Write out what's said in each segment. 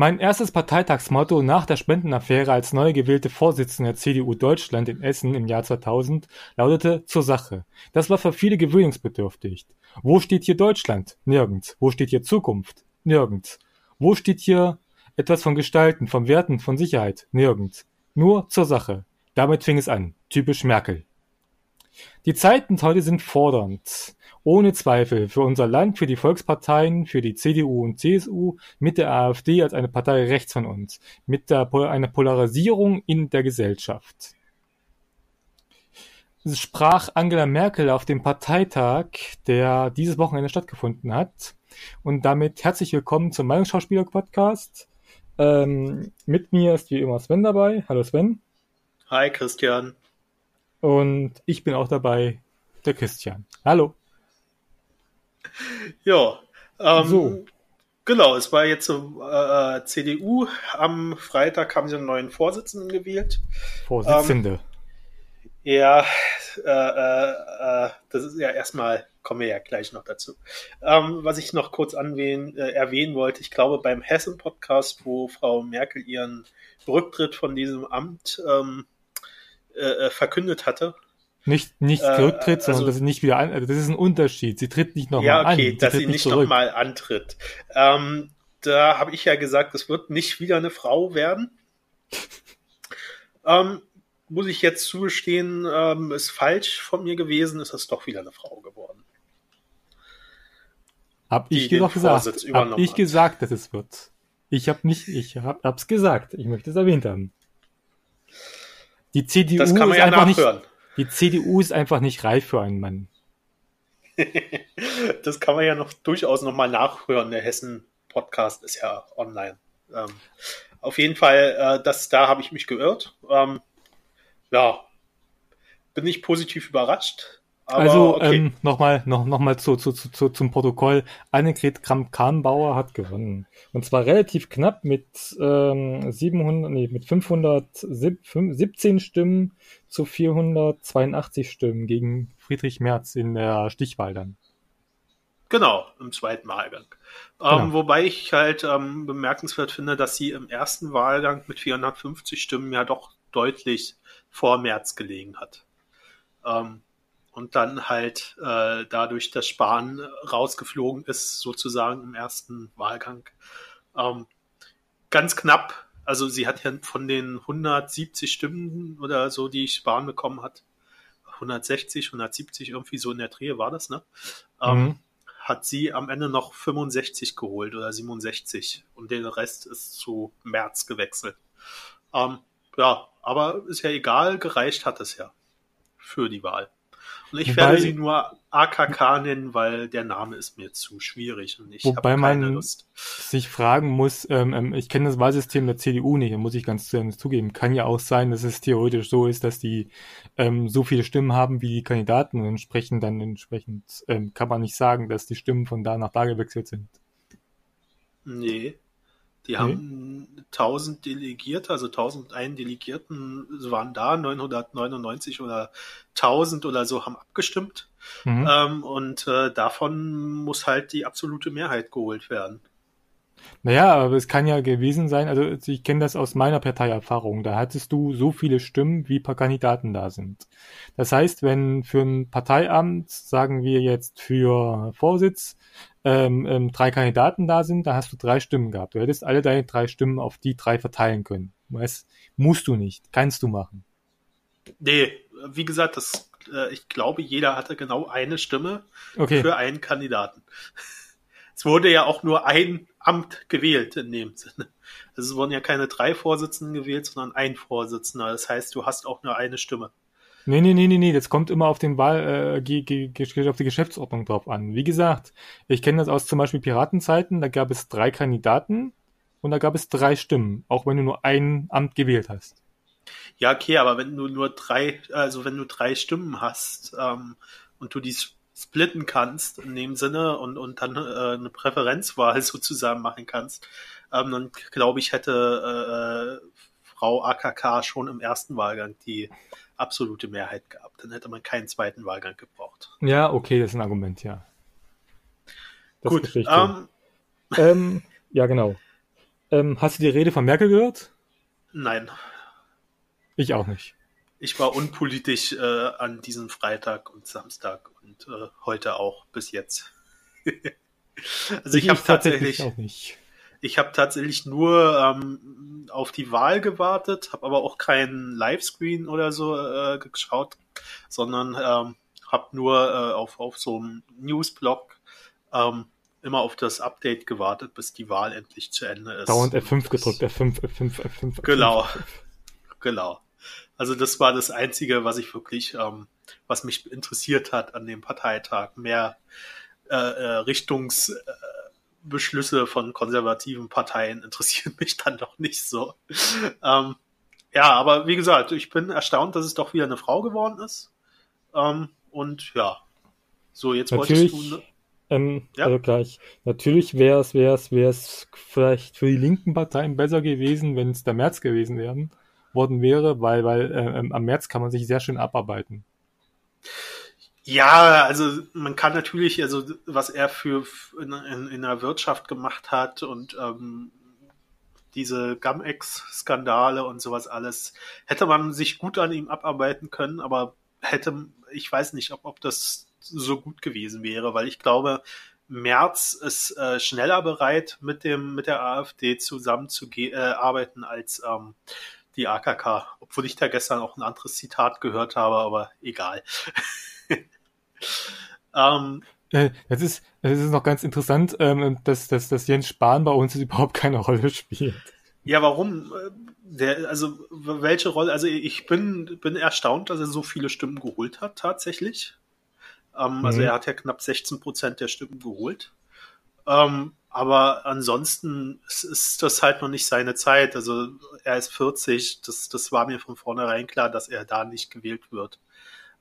Mein erstes Parteitagsmotto nach der Spendenaffäre als neu gewählte Vorsitzende der CDU Deutschland in Essen im Jahr 2000 lautete zur Sache. Das war für viele gewöhnungsbedürftig. Wo steht hier Deutschland? Nirgends. Wo steht hier Zukunft? Nirgends. Wo steht hier etwas von Gestalten, von Werten, von Sicherheit? Nirgends. Nur zur Sache. Damit fing es an. Typisch Merkel. Die Zeiten heute sind fordernd. Ohne Zweifel für unser Land, für die Volksparteien, für die CDU und CSU, mit der AfD als eine Partei rechts von uns, mit der, einer Polarisierung in der Gesellschaft. Es sprach Angela Merkel auf dem Parteitag, der dieses Wochenende stattgefunden hat. Und damit herzlich willkommen zum Meinungsschauspieler-Podcast. Ähm, mit mir ist wie immer Sven dabei. Hallo Sven. Hi Christian. Und ich bin auch dabei, der Christian. Hallo. Ja, ähm, so. Genau, es war jetzt so äh, CDU. Am Freitag haben sie einen neuen Vorsitzenden gewählt. Vorsitzende. Ähm, ja, äh, äh, äh, das ist ja erstmal, kommen wir ja gleich noch dazu. Ähm, was ich noch kurz anwählen, äh, erwähnen wollte, ich glaube beim Hessen-Podcast, wo Frau Merkel ihren Rücktritt von diesem Amt ähm, äh, äh verkündet hatte, nicht, nicht äh, zurücktritt, sondern also, dass sie nicht wieder an, also das ist ein Unterschied. Sie tritt nicht nochmal ja, okay, an. Ja, okay, dass sie nicht nochmal antritt. Ähm, da habe ich ja gesagt, es wird nicht wieder eine Frau werden. ähm, muss ich jetzt zugestehen, ähm, ist falsch von mir gewesen, ist es doch wieder eine Frau geworden. Hab ich doch gesagt. Hab ich gesagt, dass es wird. Ich habe nicht, ich hab, hab's gesagt. Ich möchte es erwähnt haben. Die CDU das kann man ist ja einfach nachhören. nicht, die CDU ist einfach nicht reif für einen Mann. das kann man ja noch durchaus nochmal nachhören. Der Hessen-Podcast ist ja online. Ähm, auf jeden Fall, äh, das, da habe ich mich geirrt. Ähm, ja, bin ich positiv überrascht. Aber also okay. ähm, nochmal noch, noch mal zu, zu, zu, zum Protokoll. Annegret Kramp-Karrenbauer hat gewonnen. Und zwar relativ knapp mit, ähm, 700, nee, mit 517 Stimmen zu 482 Stimmen gegen Friedrich Merz in der Stichwahl dann. Genau, im zweiten Wahlgang. Ähm, genau. Wobei ich halt ähm, bemerkenswert finde, dass sie im ersten Wahlgang mit 450 Stimmen ja doch deutlich vor Merz gelegen hat. Ähm, und dann halt äh, dadurch, dass Spahn rausgeflogen ist, sozusagen im ersten Wahlgang. Ähm, ganz knapp, also sie hat ja von den 170 Stimmen oder so, die Spahn bekommen hat, 160, 170, irgendwie so in der Dreh war das, ne? Ähm, mhm. hat sie am Ende noch 65 geholt oder 67 und der Rest ist zu März gewechselt. Ähm, ja, aber ist ja egal, gereicht hat es ja für die Wahl. Und ich wobei, werde sie nur AKK nennen, weil der Name ist mir zu schwierig und ich habe keine man Lust. sich fragen muss, ähm, ähm ich kenne das Wahlsystem der CDU nicht, muss ich ganz zugeben. Kann ja auch sein, dass es theoretisch so ist, dass die ähm, so viele Stimmen haben wie die Kandidaten und entsprechend dann entsprechend ähm, kann man nicht sagen, dass die Stimmen von da nach da gewechselt sind. Nee, die haben 1000 Delegierte, also 1001 Delegierten waren da, 999 oder 1000 oder so haben abgestimmt. Mhm. Ähm, und äh, davon muss halt die absolute Mehrheit geholt werden. Naja, aber es kann ja gewesen sein, also ich kenne das aus meiner Parteierfahrung, da hattest du so viele Stimmen, wie paar Kandidaten da sind. Das heißt, wenn für ein Parteiamt, sagen wir jetzt für Vorsitz, ähm, ähm, drei Kandidaten da sind, da hast du drei Stimmen gehabt. Du hättest alle deine drei Stimmen auf die drei verteilen können. Weißt, musst du nicht, kannst du machen. Nee, wie gesagt, das, äh, ich glaube, jeder hatte genau eine Stimme okay. für einen Kandidaten. Es wurde ja auch nur ein Amt gewählt in dem Sinne. Also es wurden ja keine drei Vorsitzenden gewählt, sondern ein Vorsitzender. Das heißt, du hast auch nur eine Stimme. Nee, nee, nee, nee, nee, das kommt immer auf den Wahl, äh, auf die Geschäftsordnung drauf an. Wie gesagt, ich kenne das aus zum Beispiel Piratenzeiten, da gab es drei Kandidaten und da gab es drei Stimmen, auch wenn du nur ein Amt gewählt hast. Ja, okay, aber wenn du nur drei, also wenn du drei Stimmen hast ähm, und du die splitten kannst in dem Sinne und, und dann äh, eine Präferenzwahl sozusagen machen kannst, ähm, dann glaube ich, hätte äh, Frau AKK schon im ersten Wahlgang die absolute Mehrheit gehabt. Dann hätte man keinen zweiten Wahlgang gebraucht. Ja, okay, das ist ein Argument, ja. Das Gut. Ähm, ähm, ja, genau. Ähm, hast du die Rede von Merkel gehört? Nein. Ich auch nicht. Ich war unpolitisch äh, an diesem Freitag und Samstag und äh, heute auch bis jetzt. also ich, ich habe tatsächlich, tatsächlich ich habe tatsächlich nur ähm, auf die Wahl gewartet, habe aber auch keinen Livescreen oder so äh, geschaut, sondern ähm, habe nur äh, auf, auf so einem Newsblog ähm, immer auf das Update gewartet, bis die Wahl endlich zu Ende ist. Dauernd F5 gedrückt, F5, F5, F5. F5 genau, F5. genau. Also das war das Einzige, was ich wirklich, ähm, was mich interessiert hat an dem Parteitag. Mehr äh, äh, Richtungsbeschlüsse äh, von konservativen Parteien interessieren mich dann doch nicht so. ähm, ja, aber wie gesagt, ich bin erstaunt, dass es doch wieder eine Frau geworden ist. Ähm, und ja, so jetzt Natürlich. wolltest du. Ne? Ähm, ja? Also gleich. Natürlich wäre es, wäre es, wäre es vielleicht für die linken Parteien besser gewesen, wenn es der März gewesen wären worden wäre, weil, weil äh, am März kann man sich sehr schön abarbeiten. Ja, also man kann natürlich, also was er für in, in, in der Wirtschaft gemacht hat und ähm, diese Gamex-Skandale und sowas alles, hätte man sich gut an ihm abarbeiten können, aber hätte, ich weiß nicht, ob, ob das so gut gewesen wäre, weil ich glaube, Merz ist äh, schneller bereit, mit dem mit der AfD zusammenzuarbeiten, äh, als ähm, die AKK, obwohl ich da gestern auch ein anderes Zitat gehört habe, aber egal. ähm, äh, das ist, das ist noch ganz interessant, ähm, dass, dass, dass Jens Spahn bei uns überhaupt keine Rolle spielt. Ja, warum? Der, also welche Rolle? Also ich bin, bin erstaunt, dass er so viele Stimmen geholt hat tatsächlich. Ähm, mhm. Also er hat ja knapp 16 Prozent der Stimmen geholt. Ähm, aber ansonsten ist das halt noch nicht seine Zeit. Also er ist 40, das, das war mir von vornherein klar, dass er da nicht gewählt wird.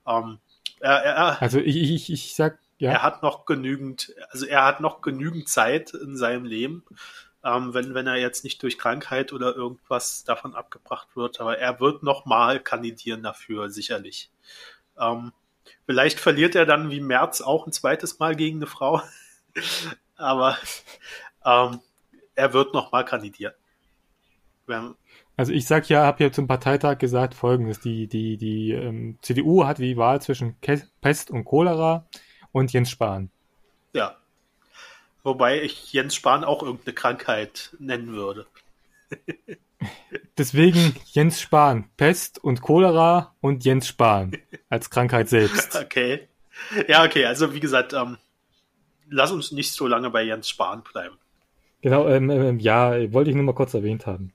Ähm, er, er, also ich, ich, ich sag, ja. Er hat noch genügend, also er hat noch genügend Zeit in seinem Leben, ähm, wenn, wenn er jetzt nicht durch Krankheit oder irgendwas davon abgebracht wird. Aber er wird noch mal kandidieren dafür, sicherlich. Ähm, vielleicht verliert er dann wie März auch ein zweites Mal gegen eine Frau aber ähm, er wird nochmal kandidieren. Wenn, also ich sag ja, habe ja zum Parteitag gesagt folgendes, die, die, die ähm, CDU hat die Wahl zwischen Pest und Cholera und Jens Spahn. Ja. Wobei ich Jens Spahn auch irgendeine Krankheit nennen würde. Deswegen Jens Spahn, Pest und Cholera und Jens Spahn als Krankheit selbst. Okay. Ja, okay, also wie gesagt, ähm, lass uns nicht so lange bei Jens Spahn bleiben. Genau, ähm, ähm, ja, wollte ich nur mal kurz erwähnt haben.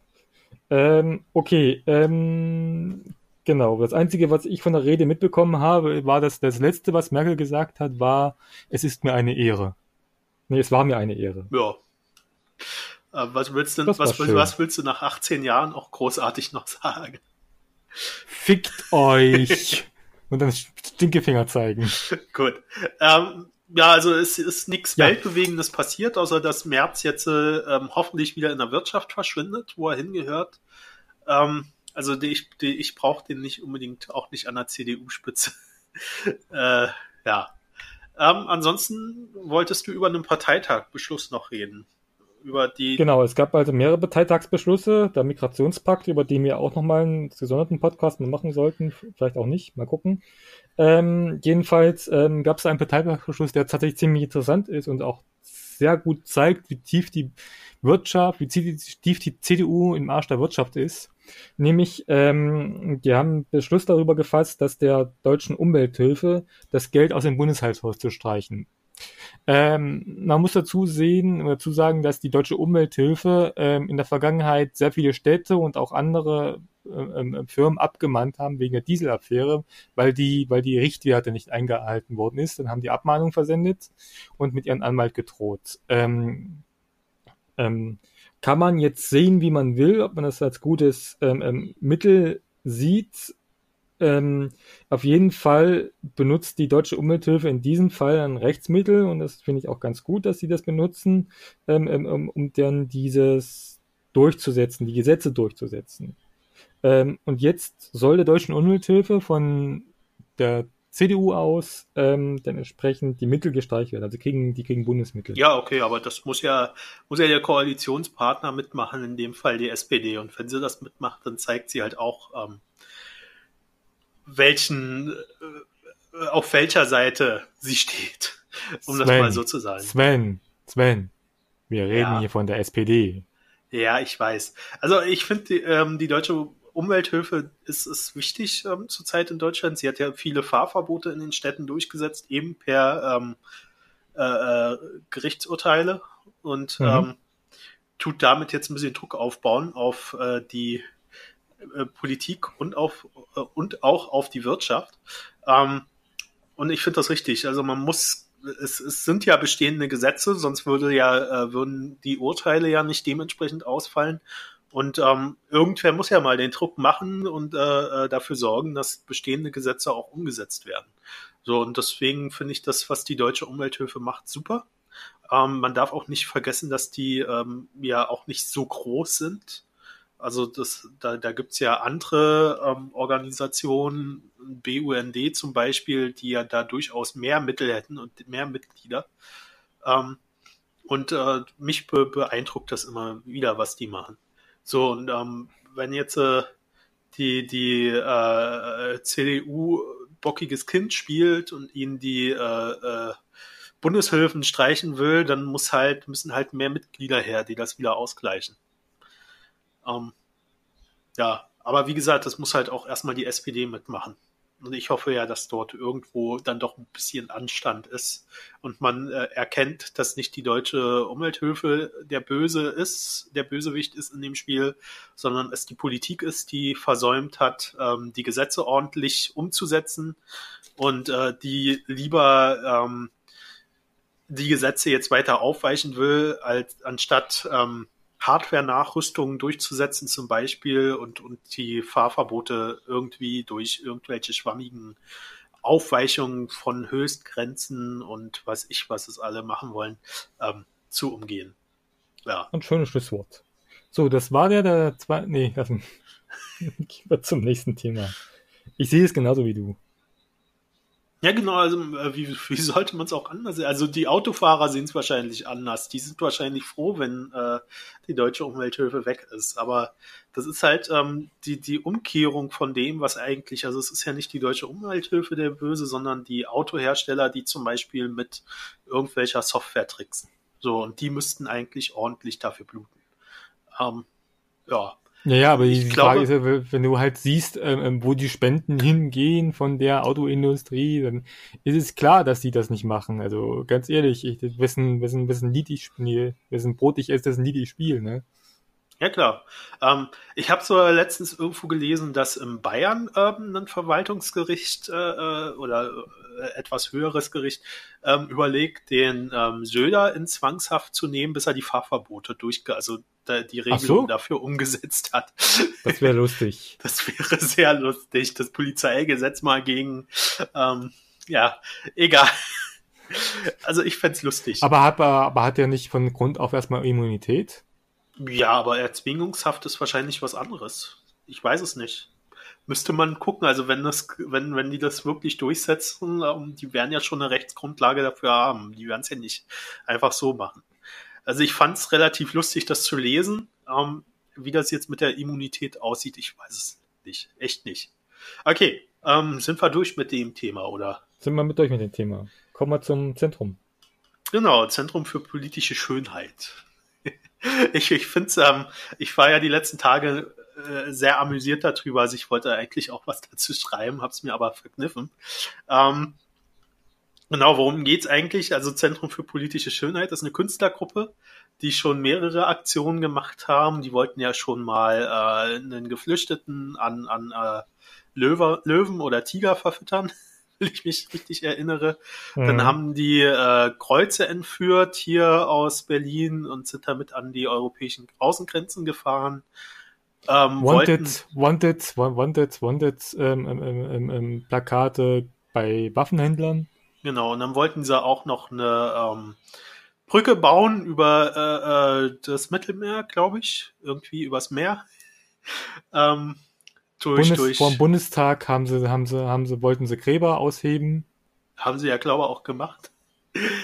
Ähm, okay, ähm, genau. Das Einzige, was ich von der Rede mitbekommen habe, war, dass das Letzte, was Merkel gesagt hat, war, es ist mir eine Ehre. Nee, es war mir eine Ehre. Ja. Äh, was willst du, was, was willst du nach 18 Jahren auch großartig noch sagen? Fickt euch! Und dann Stinkefinger zeigen. Gut. Ähm, ja, also es ist nichts ja. Weltbewegendes passiert, außer dass Merz jetzt äh, ähm, hoffentlich wieder in der Wirtschaft verschwindet, wo er hingehört. Ähm, also die, ich, die, ich brauche den nicht unbedingt auch nicht an der CDU-Spitze. äh, ja. Ähm, ansonsten wolltest du über einen Parteitagbeschluss noch reden. Über die genau, es gab also mehrere Parteitagsbeschlüsse, der Migrationspakt, über den wir auch nochmal einen gesonderten Podcast machen sollten, vielleicht auch nicht, mal gucken. Ähm, jedenfalls ähm, gab es einen Parteibeschluss, der tatsächlich ziemlich interessant ist und auch sehr gut zeigt, wie tief die Wirtschaft, wie tief die CDU im Arsch der Wirtschaft ist. Nämlich, ähm, die haben Beschluss darüber gefasst, dass der deutschen Umwelthilfe das Geld aus dem Bundeshaushalt zu streichen. Ähm, man muss dazu sehen, dazu sagen, dass die deutsche Umwelthilfe ähm, in der Vergangenheit sehr viele Städte und auch andere ähm, ähm, Firmen abgemahnt haben wegen der Dieselaffäre, weil die, weil die Richtwerte nicht eingehalten worden ist. Dann haben die Abmahnung versendet und mit ihren Anwalt gedroht. Ähm, ähm, kann man jetzt sehen, wie man will, ob man das als gutes ähm, ähm Mittel sieht. Ähm, auf jeden Fall benutzt die deutsche Umwelthilfe in diesem Fall ein Rechtsmittel und das finde ich auch ganz gut, dass sie das benutzen, ähm, um, um dann dieses durchzusetzen, die Gesetze durchzusetzen. Ähm, und jetzt soll der deutschen Umwelthilfe von der CDU aus, ähm, dann entsprechend die Mittel gestreicht werden. Also kriegen, die kriegen Bundesmittel. Ja, okay, aber das muss ja, muss ja der Koalitionspartner mitmachen, in dem Fall die SPD. Und wenn sie das mitmacht, dann zeigt sie halt auch, ähm, welchen, äh, auf welcher Seite sie steht. Um Sven, das mal so zu sagen. Sven, Sven, wir reden ja. hier von der SPD. Ja, ich weiß. Also ich finde, die, ähm, die deutsche Umwelthilfe ist, ist wichtig ähm, zurzeit in Deutschland. Sie hat ja viele Fahrverbote in den Städten durchgesetzt, eben per ähm, äh, äh Gerichtsurteile und mhm. ähm, tut damit jetzt ein bisschen Druck aufbauen auf äh, die äh, Politik und auf äh, und auch auf die Wirtschaft. Ähm, und ich finde das richtig. Also man muss es, es sind ja bestehende Gesetze, sonst würde ja, äh, würden die Urteile ja nicht dementsprechend ausfallen. Und ähm, irgendwer muss ja mal den Druck machen und äh, äh, dafür sorgen, dass bestehende Gesetze auch umgesetzt werden. So, und deswegen finde ich das, was die Deutsche Umwelthilfe macht, super. Ähm, man darf auch nicht vergessen, dass die ähm, ja auch nicht so groß sind. Also das, da, da gibt es ja andere ähm, Organisationen, BUND zum Beispiel, die ja da durchaus mehr Mittel hätten und mehr Mitglieder. Ähm, und äh, mich be beeindruckt das immer wieder, was die machen. So, und ähm, wenn jetzt äh, die, die äh, CDU bockiges Kind spielt und ihnen die äh, äh, Bundeshilfen streichen will, dann muss halt, müssen halt mehr Mitglieder her, die das wieder ausgleichen. Ähm, ja, aber wie gesagt, das muss halt auch erstmal die SPD mitmachen. Und ich hoffe ja, dass dort irgendwo dann doch ein bisschen Anstand ist. Und man äh, erkennt, dass nicht die deutsche Umwelthilfe der Böse ist, der Bösewicht ist in dem Spiel, sondern es die Politik ist, die versäumt hat, ähm, die Gesetze ordentlich umzusetzen und äh, die lieber ähm, die Gesetze jetzt weiter aufweichen will, als anstatt ähm, Hardware-Nachrüstungen durchzusetzen zum Beispiel und, und die Fahrverbote irgendwie durch irgendwelche schwammigen Aufweichungen von Höchstgrenzen und weiß ich, was es alle machen wollen, ähm, zu umgehen. Ja. Ein schönes Schlusswort. So, das war der, der zweite, nee, also, gehen wir zum nächsten Thema. Ich sehe es genauso wie du. Ja, genau, also äh, wie, wie sollte man es auch anders sehen? Also die Autofahrer sehen es wahrscheinlich anders. Die sind wahrscheinlich froh, wenn äh, die deutsche Umwelthilfe weg ist. Aber das ist halt ähm, die, die Umkehrung von dem, was eigentlich, also es ist ja nicht die deutsche Umwelthilfe der Böse, sondern die Autohersteller, die zum Beispiel mit irgendwelcher Software tricksen. So, und die müssten eigentlich ordentlich dafür bluten. Ähm, ja, ja, ja, aber die glaube, Frage ist ja, wenn du halt siehst, ähm, ähm, wo die Spenden hingehen von der Autoindustrie, dann ist es klar, dass die das nicht machen. Also ganz ehrlich, ich, wessen, wessen, wessen Lied ich spiele, wessen Brot ich esse, dessen Lied ich spiele, ne? Ja, klar. Ähm, ich habe so letztens irgendwo gelesen, dass in Bayern ähm, ein Verwaltungsgericht äh, äh oder äh, etwas höheres Gericht ähm, überlegt, den ähm, Söder in Zwangshaft zu nehmen, bis er die Fahrverbote durch, also die Regelung so? dafür umgesetzt hat. Das wäre lustig. Das wäre sehr lustig. Das Polizeigesetz mal gegen, ähm, ja, egal. Also ich fände lustig. Aber hat, aber hat er nicht von Grund auf erstmal Immunität? Ja, aber Erzwingungshaft ist wahrscheinlich was anderes. Ich weiß es nicht. Müsste man gucken, also wenn das, wenn, wenn die das wirklich durchsetzen, ähm, die werden ja schon eine Rechtsgrundlage dafür haben. Die werden es ja nicht einfach so machen. Also ich fand es relativ lustig, das zu lesen. Ähm, wie das jetzt mit der Immunität aussieht, ich weiß es nicht. Echt nicht. Okay, ähm, sind wir durch mit dem Thema, oder? Sind wir mit durch mit dem Thema. Kommen wir zum Zentrum. Genau, Zentrum für politische Schönheit. ich ich finde es, ähm, ich war ja die letzten Tage äh, sehr amüsiert darüber. Also ich wollte eigentlich auch was dazu schreiben, habe es mir aber verkniffen. Ähm, genau, worum geht's eigentlich? Also Zentrum für politische Schönheit ist eine Künstlergruppe, die schon mehrere Aktionen gemacht haben. Die wollten ja schon mal äh, einen Geflüchteten an, an äh, Löwe, Löwen oder Tiger verfüttern wenn ich mich richtig erinnere. Mhm. Dann haben die äh, Kreuze entführt hier aus Berlin und sind damit an die europäischen Außengrenzen gefahren. Ähm, wanted, wanted, wanted, wanted, ähm, ähm, ähm, ähm, Plakate bei Waffenhändlern. Genau, und dann wollten sie auch noch eine ähm, Brücke bauen über äh, äh, das Mittelmeer, glaube ich, irgendwie übers Meer. Ähm, durch, Bundes, durch. Vor dem Bundestag haben sie, haben sie, haben sie, wollten sie Gräber ausheben. Haben sie ja, glaube ich, auch gemacht.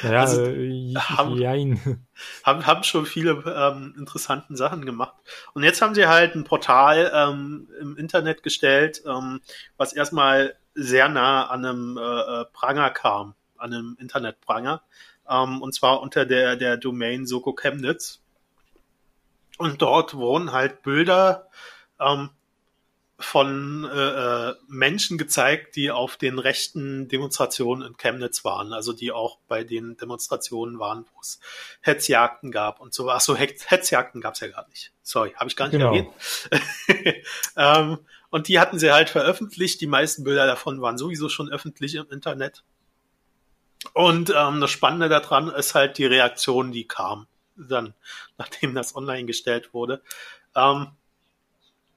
Ja, also, äh, haben, haben, haben schon viele ähm, interessanten Sachen gemacht. Und jetzt haben sie halt ein Portal ähm, im Internet gestellt, ähm, was erstmal sehr nah an einem äh, äh Pranger kam, an einem Internetpranger. Ähm, und zwar unter der, der Domain Soko Chemnitz. Und dort wurden halt Bilder ähm, von äh, äh, Menschen gezeigt, die auf den rechten Demonstrationen in Chemnitz waren, also die auch bei den Demonstrationen waren, wo es Hetzjagden gab und so. Ach so, Hetzjagden gab es ja gar nicht. Sorry, habe ich gar nicht genau. erwähnt. ähm, und die hatten sie halt veröffentlicht. Die meisten Bilder davon waren sowieso schon öffentlich im Internet. Und ähm, das Spannende daran ist halt die Reaktion, die kam dann, nachdem das online gestellt wurde. Ähm,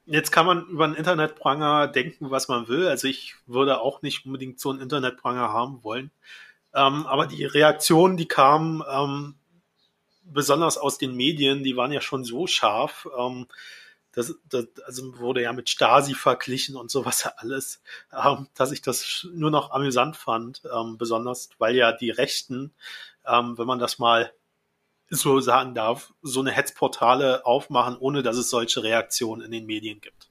Jetzt kann man über einen Internetpranger denken, was man will. Also ich würde auch nicht unbedingt so einen Internetpranger haben wollen. Ähm, aber die Reaktionen, die kamen, ähm, besonders aus den Medien, die waren ja schon so scharf. Ähm, das, das also wurde ja mit Stasi verglichen und sowas alles, ähm, dass ich das nur noch amüsant fand, ähm, besonders weil ja die Rechten, ähm, wenn man das mal so sagen darf, so eine Hetzportale aufmachen, ohne dass es solche Reaktionen in den Medien gibt.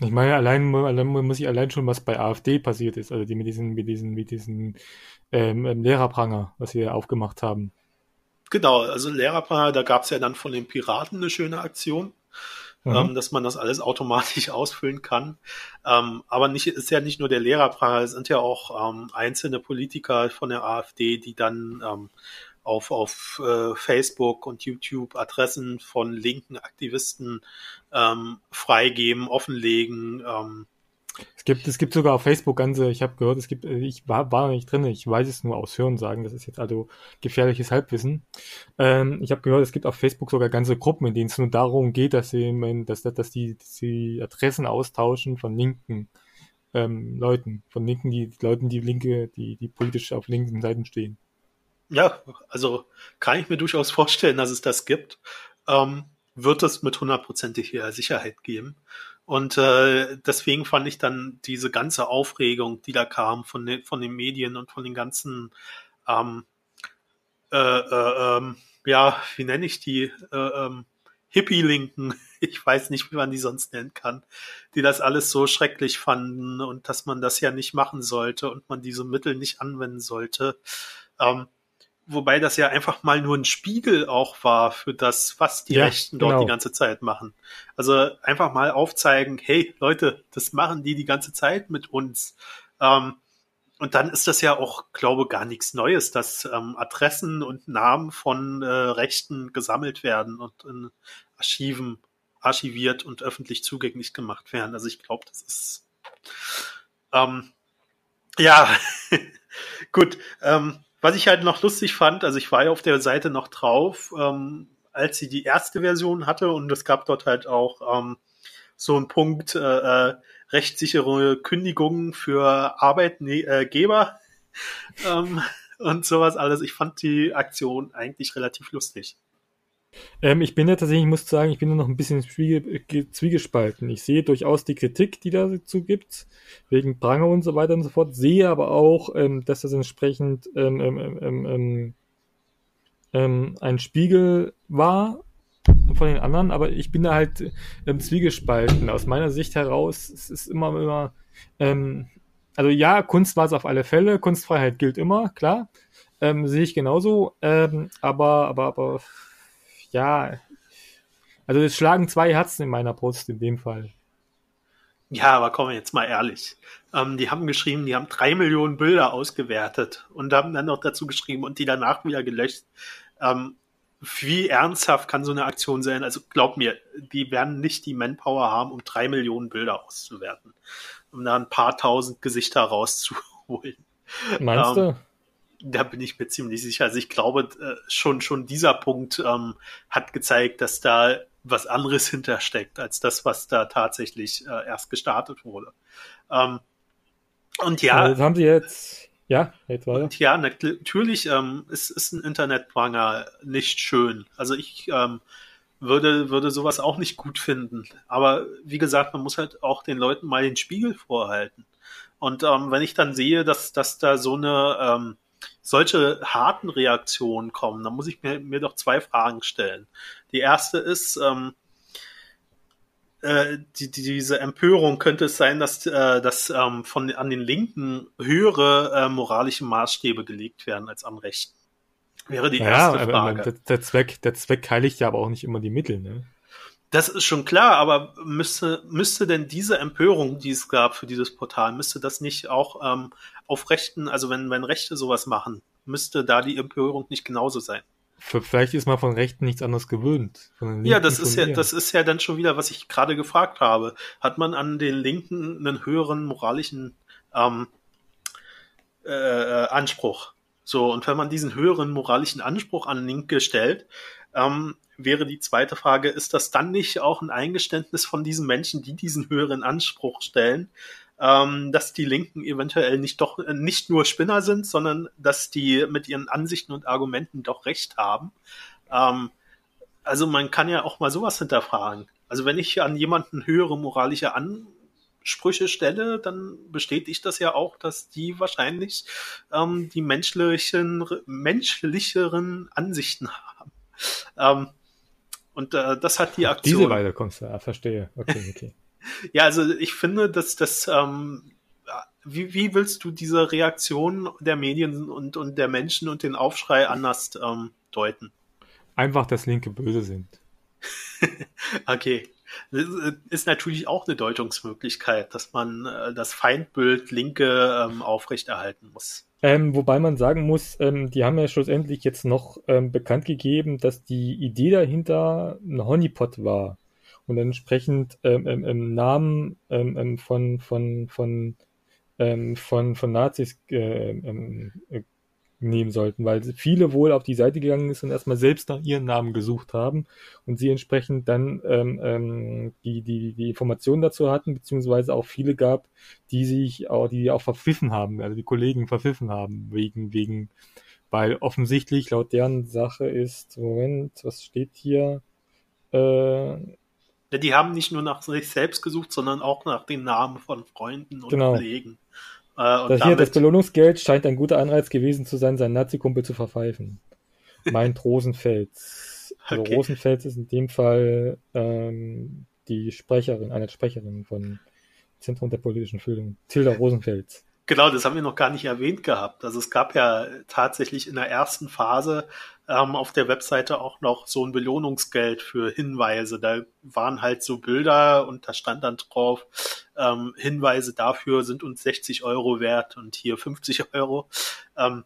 Ich meine, allein, allein muss ich allein schon, was bei AfD passiert ist, also die mit diesen, mit diesen, mit diesen ähm, ähm Lehrerpranger, was wir aufgemacht haben. Genau, also Lehrerpranger, da gab es ja dann von den Piraten eine schöne Aktion. Mhm. Ähm, dass man das alles automatisch ausfüllen kann. Ähm, aber nicht, ist ja nicht nur der Lehrerpranger, es sind ja auch ähm, einzelne Politiker von der AfD, die dann ähm, auf, auf äh, Facebook und YouTube Adressen von linken Aktivisten ähm, freigeben, offenlegen. Ähm. Es gibt, es gibt sogar auf Facebook ganze, ich habe gehört, es gibt, äh, ich war, war nicht drin, ich weiß es nur aus Hören sagen, das ist jetzt also gefährliches Halbwissen. Ähm, ich habe gehört, es gibt auf Facebook sogar ganze Gruppen, in denen es nur darum geht, dass sie, dass, dass die, die Adressen austauschen von linken ähm, Leuten, von linken, die Leuten, die linke, die, die politisch auf linken Seiten stehen. Ja, also kann ich mir durchaus vorstellen, dass es das gibt. Ähm, wird es mit hundertprozentiger Sicherheit geben. Und äh, deswegen fand ich dann diese ganze Aufregung, die da kam von den, von den Medien und von den ganzen, ähm, äh, äh, ähm, ja, wie nenne ich die, äh, ähm, Hippie-Linken, ich weiß nicht, wie man die sonst nennen kann, die das alles so schrecklich fanden und dass man das ja nicht machen sollte und man diese Mittel nicht anwenden sollte. Ähm, wobei das ja einfach mal nur ein Spiegel auch war für das, was die ja, Rechten dort genau. die ganze Zeit machen. Also einfach mal aufzeigen, hey Leute, das machen die die ganze Zeit mit uns. Ähm, und dann ist das ja auch, glaube gar nichts Neues, dass ähm, Adressen und Namen von äh, Rechten gesammelt werden und in Archiven archiviert und öffentlich zugänglich gemacht werden. Also ich glaube, das ist ähm, ja gut. Ähm, was ich halt noch lustig fand, also ich war ja auf der Seite noch drauf, ähm, als sie die erste Version hatte und es gab dort halt auch ähm, so einen Punkt äh, äh, rechtssichere Kündigungen für Arbeitgeber ähm, und sowas alles. Ich fand die Aktion eigentlich relativ lustig. Ähm, ich bin ja tatsächlich, ich muss sagen, ich bin da noch ein bisschen zwiegespalten. Ich sehe durchaus die Kritik, die dazu gibt, wegen Pranger und so weiter und so fort, sehe aber auch, ähm, dass das entsprechend ähm, ähm, ähm, ähm, ähm ein Spiegel war von den anderen, aber ich bin da halt ähm, zwiegespalten. Aus meiner Sicht heraus, es ist immer, immer, ähm, also ja, Kunst war es auf alle Fälle, Kunstfreiheit gilt immer, klar, ähm, sehe ich genauso, ähm, aber, aber, aber ja, also es schlagen zwei Herzen in meiner Brust in dem Fall. Ja, aber kommen wir jetzt mal ehrlich. Ähm, die haben geschrieben, die haben drei Millionen Bilder ausgewertet und haben dann noch dazu geschrieben und die danach wieder gelöscht. Ähm, wie ernsthaft kann so eine Aktion sein? Also glaub mir, die werden nicht die Manpower haben, um drei Millionen Bilder auszuwerten, um da ein paar tausend Gesichter rauszuholen. Meinst ähm, du? Da bin ich mir ziemlich sicher. Also ich glaube, äh, schon, schon dieser Punkt ähm, hat gezeigt, dass da was anderes hintersteckt, als das, was da tatsächlich äh, erst gestartet wurde. Ähm, und ja. Also das haben sie jetzt. Ja, jetzt weiter. Und ja, natürlich ähm, ist, ist ein Internetpranger nicht schön. Also ich ähm, würde, würde sowas auch nicht gut finden. Aber wie gesagt, man muss halt auch den Leuten mal den Spiegel vorhalten. Und ähm, wenn ich dann sehe, dass, dass da so eine ähm, solche harten Reaktionen kommen, dann muss ich mir, mir doch zwei Fragen stellen. Die erste ist, ähm, äh, die, die, diese Empörung könnte es sein, dass, äh, dass ähm, von an den Linken höhere äh, moralische Maßstäbe gelegt werden als an Rechten. Wäre die erste ja, Frage. Der, der, Zweck, der Zweck heiligt ja aber auch nicht immer die Mittel, ne? Das ist schon klar, aber müsste, müsste denn diese Empörung, die es gab für dieses Portal, müsste das nicht auch ähm, auf Rechten, also wenn, wenn Rechte sowas machen, müsste da die Empörung nicht genauso sein? Vielleicht ist man von Rechten nichts anderes gewöhnt. Ja, das ist ja, das ist ja dann schon wieder, was ich gerade gefragt habe. Hat man an den Linken einen höheren moralischen ähm, äh, äh Anspruch? So, und wenn man diesen höheren moralischen Anspruch an Linke stellt, ähm, wäre die zweite Frage, ist das dann nicht auch ein Eingeständnis von diesen Menschen, die diesen höheren Anspruch stellen, ähm, dass die Linken eventuell nicht doch äh, nicht nur Spinner sind, sondern dass die mit ihren Ansichten und Argumenten doch recht haben. Ähm, also man kann ja auch mal sowas hinterfragen. Also wenn ich an jemanden höhere moralische Ansprüche stelle, dann bestätigt das ja auch, dass die wahrscheinlich ähm, die menschlichen, menschlicheren Ansichten haben. Ähm, und äh, das hat die Aktion. Diese Weise kommst du, ja, verstehe. Okay, okay. ja, also ich finde, dass das, ähm, wie, wie willst du diese Reaktion der Medien und, und der Menschen und den Aufschrei anders ähm, deuten? Einfach, dass Linke böse sind. okay. Das ist natürlich auch eine Deutungsmöglichkeit, dass man äh, das Feindbild Linke ähm, aufrechterhalten muss. Ähm, wobei man sagen muss, ähm, die haben ja schlussendlich jetzt noch ähm, bekannt gegeben, dass die Idee dahinter ein Honeypot war und entsprechend ähm, ähm, Namen ähm, von von von ähm, von von Nazis äh, ähm, äh, nehmen sollten, weil viele wohl auf die Seite gegangen sind und erstmal selbst nach ihren Namen gesucht haben und sie entsprechend dann ähm, ähm, die, die, die Informationen dazu hatten, beziehungsweise auch viele gab, die sich auch, die auch verpfiffen haben, also die Kollegen verpfiffen haben, wegen, wegen, weil offensichtlich laut deren Sache ist, Moment, was steht hier? Äh, ja, die haben nicht nur nach sich selbst gesucht, sondern auch nach den Namen von Freunden und genau. Kollegen. Äh, das, hier, das Belohnungsgeld scheint ein guter Anreiz gewesen zu sein, seinen Nazi-Kumpel zu verpfeifen. Meint Rosenfels. Also okay. Rosenfels ist in dem Fall ähm, die Sprecherin, eine Sprecherin von Zentrum der politischen Führung. Tilda Rosenfels. Genau, das haben wir noch gar nicht erwähnt gehabt. Also es gab ja tatsächlich in der ersten Phase ähm, auf der Webseite auch noch so ein Belohnungsgeld für Hinweise. Da waren halt so Bilder und da stand dann drauf, ähm, Hinweise dafür sind uns 60 Euro wert und hier 50 Euro. Ähm,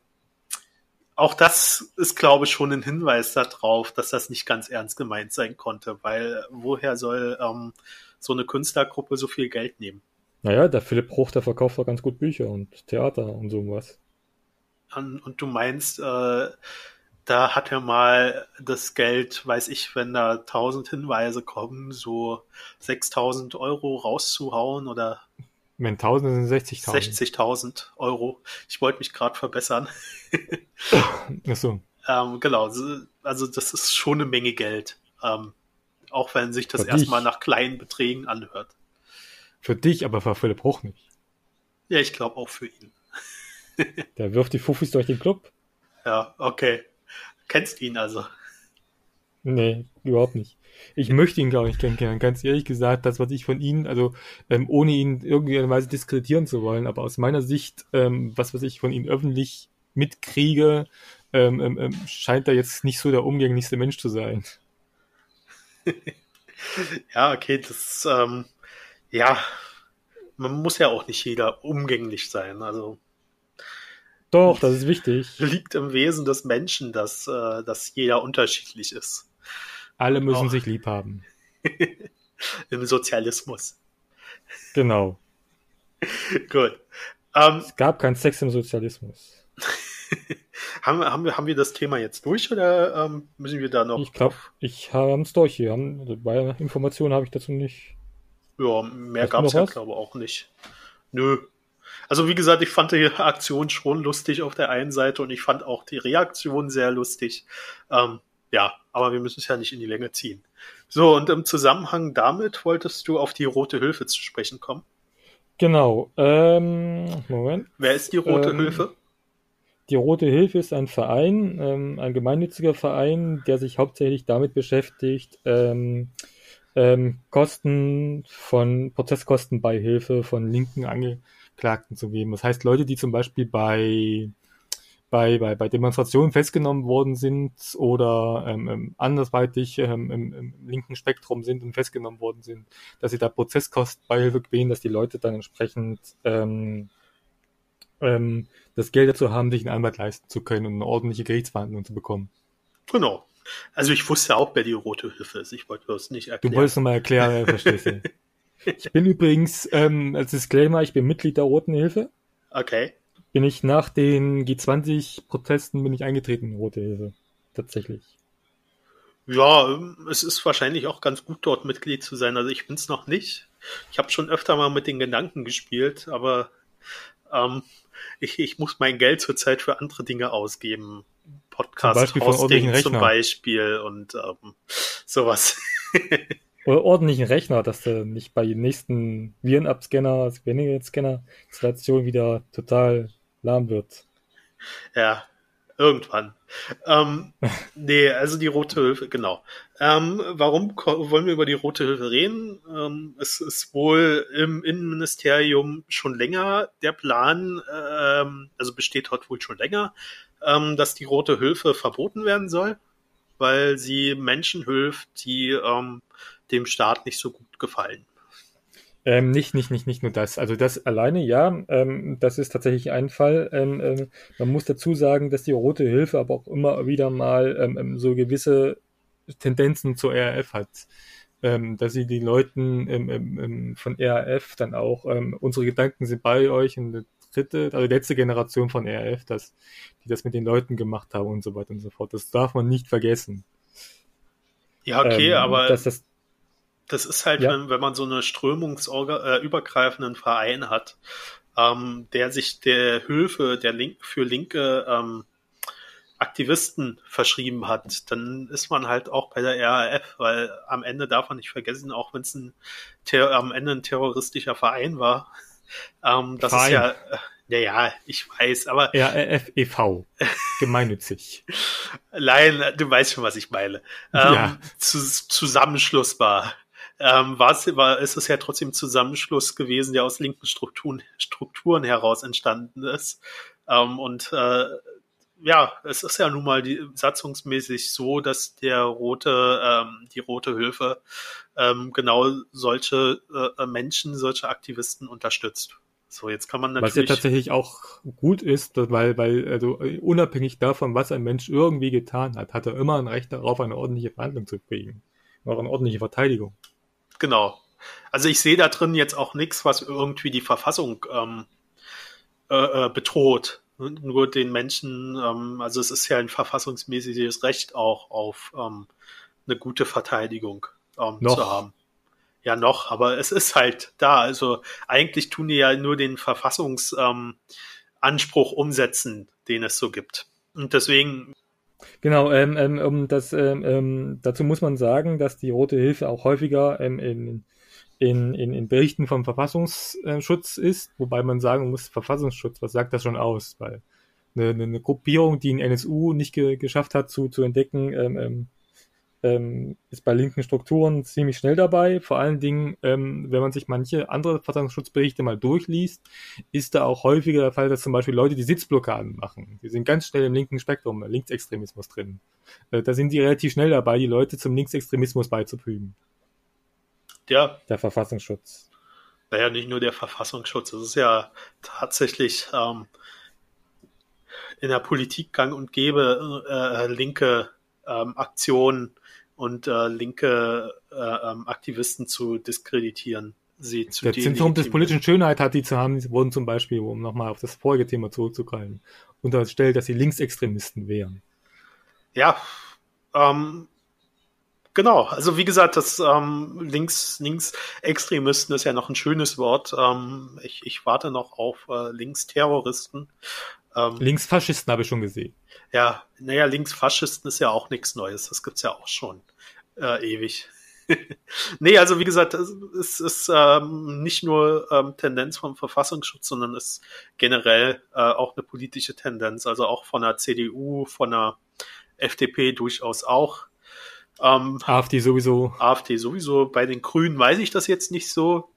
auch das ist, glaube ich, schon ein Hinweis darauf, dass das nicht ganz ernst gemeint sein konnte, weil woher soll ähm, so eine Künstlergruppe so viel Geld nehmen? Naja, der Philipp Bruch, der verkauft doch ganz gut Bücher und Theater und sowas. Und, und du meinst, äh, da hat er mal das Geld, weiß ich, wenn da 1000 Hinweise kommen, so 6000 Euro rauszuhauen oder wenn 1000 sind 60.000. 60.000 Euro. Ich wollte mich gerade verbessern. Ach so. ähm, genau, also das ist schon eine Menge Geld. Ähm, auch wenn sich das erstmal nach kleinen Beträgen anhört. Für dich, aber für Philipp Hoch nicht. Ja, ich glaube auch für ihn. Der wirft die Fuffis durch den Club. Ja, okay. Kennst ihn also? Nee, überhaupt nicht. Ich möchte ihn, glaube ich, kennenlernen. Ganz ehrlich gesagt, das, was ich von ihm, also ähm, ohne ihn irgendwie Weise diskreditieren zu wollen, aber aus meiner Sicht, ähm, was, was ich von ihm öffentlich mitkriege, ähm, ähm, ähm scheint er jetzt nicht so der umgänglichste Mensch zu sein. ja, okay, das, ähm, ja, man muss ja auch nicht jeder umgänglich sein. Also doch, das ist wichtig. Liegt im Wesen des Menschen, dass, äh, dass jeder unterschiedlich ist. Alle müssen Auch. sich lieb haben. Im Sozialismus. Genau. Gut. Um, ähm, es gab keinen Sex im Sozialismus. haben, wir, haben, wir, haben wir das Thema jetzt durch oder ähm, müssen wir da noch? Ich glaube, ich habe es durch hier. Bei Informationen habe ich dazu nicht. Ja, mehr gab es ja, glaube ich, auch nicht. Nö, also wie gesagt, ich fand die Aktion schon lustig auf der einen Seite und ich fand auch die Reaktion sehr lustig. Ähm, ja, aber wir müssen es ja nicht in die Länge ziehen. So, und im Zusammenhang damit wolltest du auf die Rote Hilfe zu sprechen kommen? Genau. Ähm, Moment. Wer ist die Rote ähm, Hilfe? Die Rote Hilfe ist ein Verein, ähm, ein gemeinnütziger Verein, der sich hauptsächlich damit beschäftigt, ähm, ähm, Kosten von Prozesskostenbeihilfe von linken Angeklagten zu geben. Das heißt, Leute, die zum Beispiel bei bei, bei, bei Demonstrationen festgenommen worden sind oder ähm, ähm, andersweitig ähm, im, im linken Spektrum sind und festgenommen worden sind, dass sie da Prozesskostenbeihilfe gewähren, dass die Leute dann entsprechend ähm, ähm, das Geld dazu haben, sich einen Anwalt leisten zu können und eine ordentliche Gerichtsverhandlung zu bekommen. Genau. Also ich wusste auch, wer die Rote Hilfe ist. Ich wollte das nicht erklären. Du wolltest nochmal erklären, verstehst du. Ich bin übrigens, ähm, als Disclaimer, ich bin Mitglied der Roten Hilfe. Okay. Bin ich nach den G20-Protesten bin ich eingetreten in Rote Hilfe. Tatsächlich. Ja, es ist wahrscheinlich auch ganz gut, dort Mitglied zu sein. Also ich bin es noch nicht. Ich habe schon öfter mal mit den Gedanken gespielt, aber ähm, ich, ich muss mein Geld zurzeit für andere Dinge ausgeben. Podcast-Hosting zum, zum Beispiel und ähm, sowas. Oder ordentlichen Rechner, dass du nicht bei den nächsten Virenabscanner, Viren-Scanner-Installation wieder total lahm wird. Ja, irgendwann. Ähm, nee, also die Rote Hilfe, genau. Ähm, warum wollen wir über die Rote Hilfe reden? Ähm, es ist wohl im Innenministerium schon länger der Plan, ähm, also besteht dort wohl schon länger, ähm, dass die Rote Hilfe verboten werden soll, weil sie Menschen hilft, die ähm, dem Staat nicht so gut gefallen. Ähm, nicht, nicht, nicht, nicht nur das. Also das alleine, ja, ähm, das ist tatsächlich ein Fall. Ähm, ähm, man muss dazu sagen, dass die Rote Hilfe aber auch immer wieder mal ähm, ähm, so gewisse Tendenzen zur RAF hat. dass sie die Leuten von RAF dann auch, unsere Gedanken sind bei euch und dritte, also letzte Generation von RAF, dass die das mit den Leuten gemacht haben und so weiter und so fort. Das darf man nicht vergessen. Ja, okay, aber dass das das ist halt, ja. wenn, wenn man so eine strömungsübergreifenden äh, Verein hat, ähm, der sich der Hilfe der Link für linke ähm, Aktivisten verschrieben hat, dann ist man halt auch bei der RAF, weil am Ende darf man nicht vergessen, auch wenn es ein am Ende ein terroristischer Verein war, ähm, das Verein. ist ja, äh, ja, ja, ich weiß, aber. RAF e.V. Gemeinnützig. Nein, du weißt schon, was ich meine. Ähm, ja. Zusammenschluss war ähm, war es, war, ist es ja trotzdem Zusammenschluss gewesen, der aus linken Strukturen, Strukturen heraus entstanden ist. Ähm, und äh, ja, es ist ja nun mal die, satzungsmäßig so, dass der rote, ähm, die rote Hilfe ähm, genau solche äh, Menschen, solche Aktivisten unterstützt. So, jetzt kann man natürlich. Was ja tatsächlich auch gut ist, weil, weil, also unabhängig davon, was ein Mensch irgendwie getan hat, hat er immer ein Recht darauf, eine ordentliche Verhandlung zu kriegen. Auch eine ordentliche Verteidigung. Genau. Also ich sehe da drin jetzt auch nichts, was irgendwie die Verfassung ähm, äh, äh, bedroht. Nur den Menschen, ähm, also es ist ja ein verfassungsmäßiges Recht auch auf ähm, eine gute Verteidigung ähm, zu haben. Ja, noch, aber es ist halt da. Also eigentlich tun die ja nur den Verfassungsanspruch ähm, umsetzen, den es so gibt. Und deswegen Genau, ähm, ähm, das, ähm, ähm, dazu muss man sagen, dass die Rote Hilfe auch häufiger ähm, in, in, in, in Berichten vom Verfassungsschutz ist, wobei man sagen muss, Verfassungsschutz, was sagt das schon aus? Weil eine, eine Gruppierung, die ein NSU nicht ge geschafft hat zu, zu entdecken, ähm, ähm, ist bei linken Strukturen ziemlich schnell dabei. Vor allen Dingen, ähm, wenn man sich manche andere Verfassungsschutzberichte mal durchliest, ist da auch häufiger der Fall, dass zum Beispiel Leute die Sitzblockaden machen. Die sind ganz schnell im linken Spektrum, Linksextremismus drin. Äh, da sind die relativ schnell dabei, die Leute zum Linksextremismus beizufügen. Ja. Der Verfassungsschutz. Naja, nicht nur der Verfassungsschutz, es ist ja tatsächlich ähm, in der Politik gang und gäbe äh, linke ähm, Aktionen und äh, linke äh, ähm, Aktivisten zu diskreditieren. Sie zu Der Zentrum des politischen Schönheit hat die zu haben, sie wurden zum Beispiel, um nochmal auf das vorige Thema zurückzugreifen, unterstellt, dass sie Linksextremisten wären. Ja, ähm, genau. Also wie gesagt, das ähm, Links, Linksextremisten ist ja noch ein schönes Wort. Ähm, ich, ich warte noch auf äh, Linksterroristen. Ähm, Linksfaschisten habe ich schon gesehen. Ja, naja, Linksfaschisten ist ja auch nichts Neues. Das gibt's ja auch schon äh, ewig. nee, also wie gesagt, es ist ähm, nicht nur ähm, Tendenz vom Verfassungsschutz, sondern es ist generell äh, auch eine politische Tendenz, also auch von der CDU, von der FDP durchaus auch. Ähm, AfD sowieso. AfD sowieso. Bei den Grünen weiß ich das jetzt nicht so,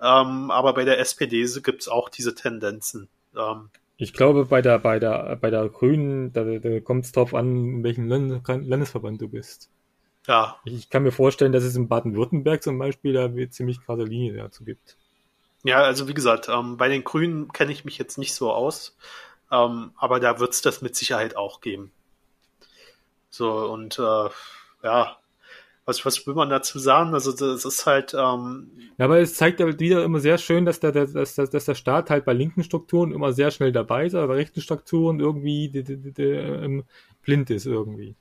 ähm, aber bei der SPD gibt es auch diese Tendenzen. Ähm, ich glaube, bei der, bei der, bei der Grünen, da, da kommt es drauf an, in welchem Landesverband du bist. Ja. Ich kann mir vorstellen, dass es in Baden-Württemberg zum Beispiel da ziemlich krasse Linie dazu gibt. Ja, also wie gesagt, ähm, bei den Grünen kenne ich mich jetzt nicht so aus, ähm, aber da wird es das mit Sicherheit auch geben. So, und äh, ja, was, was will man dazu sagen? Also das ist halt. Ähm, ja, aber es zeigt halt wieder immer sehr schön, dass der, dass, dass, dass der Staat halt bei linken Strukturen immer sehr schnell dabei ist, aber bei rechten Strukturen irgendwie die, die, die, ähm, blind ist irgendwie.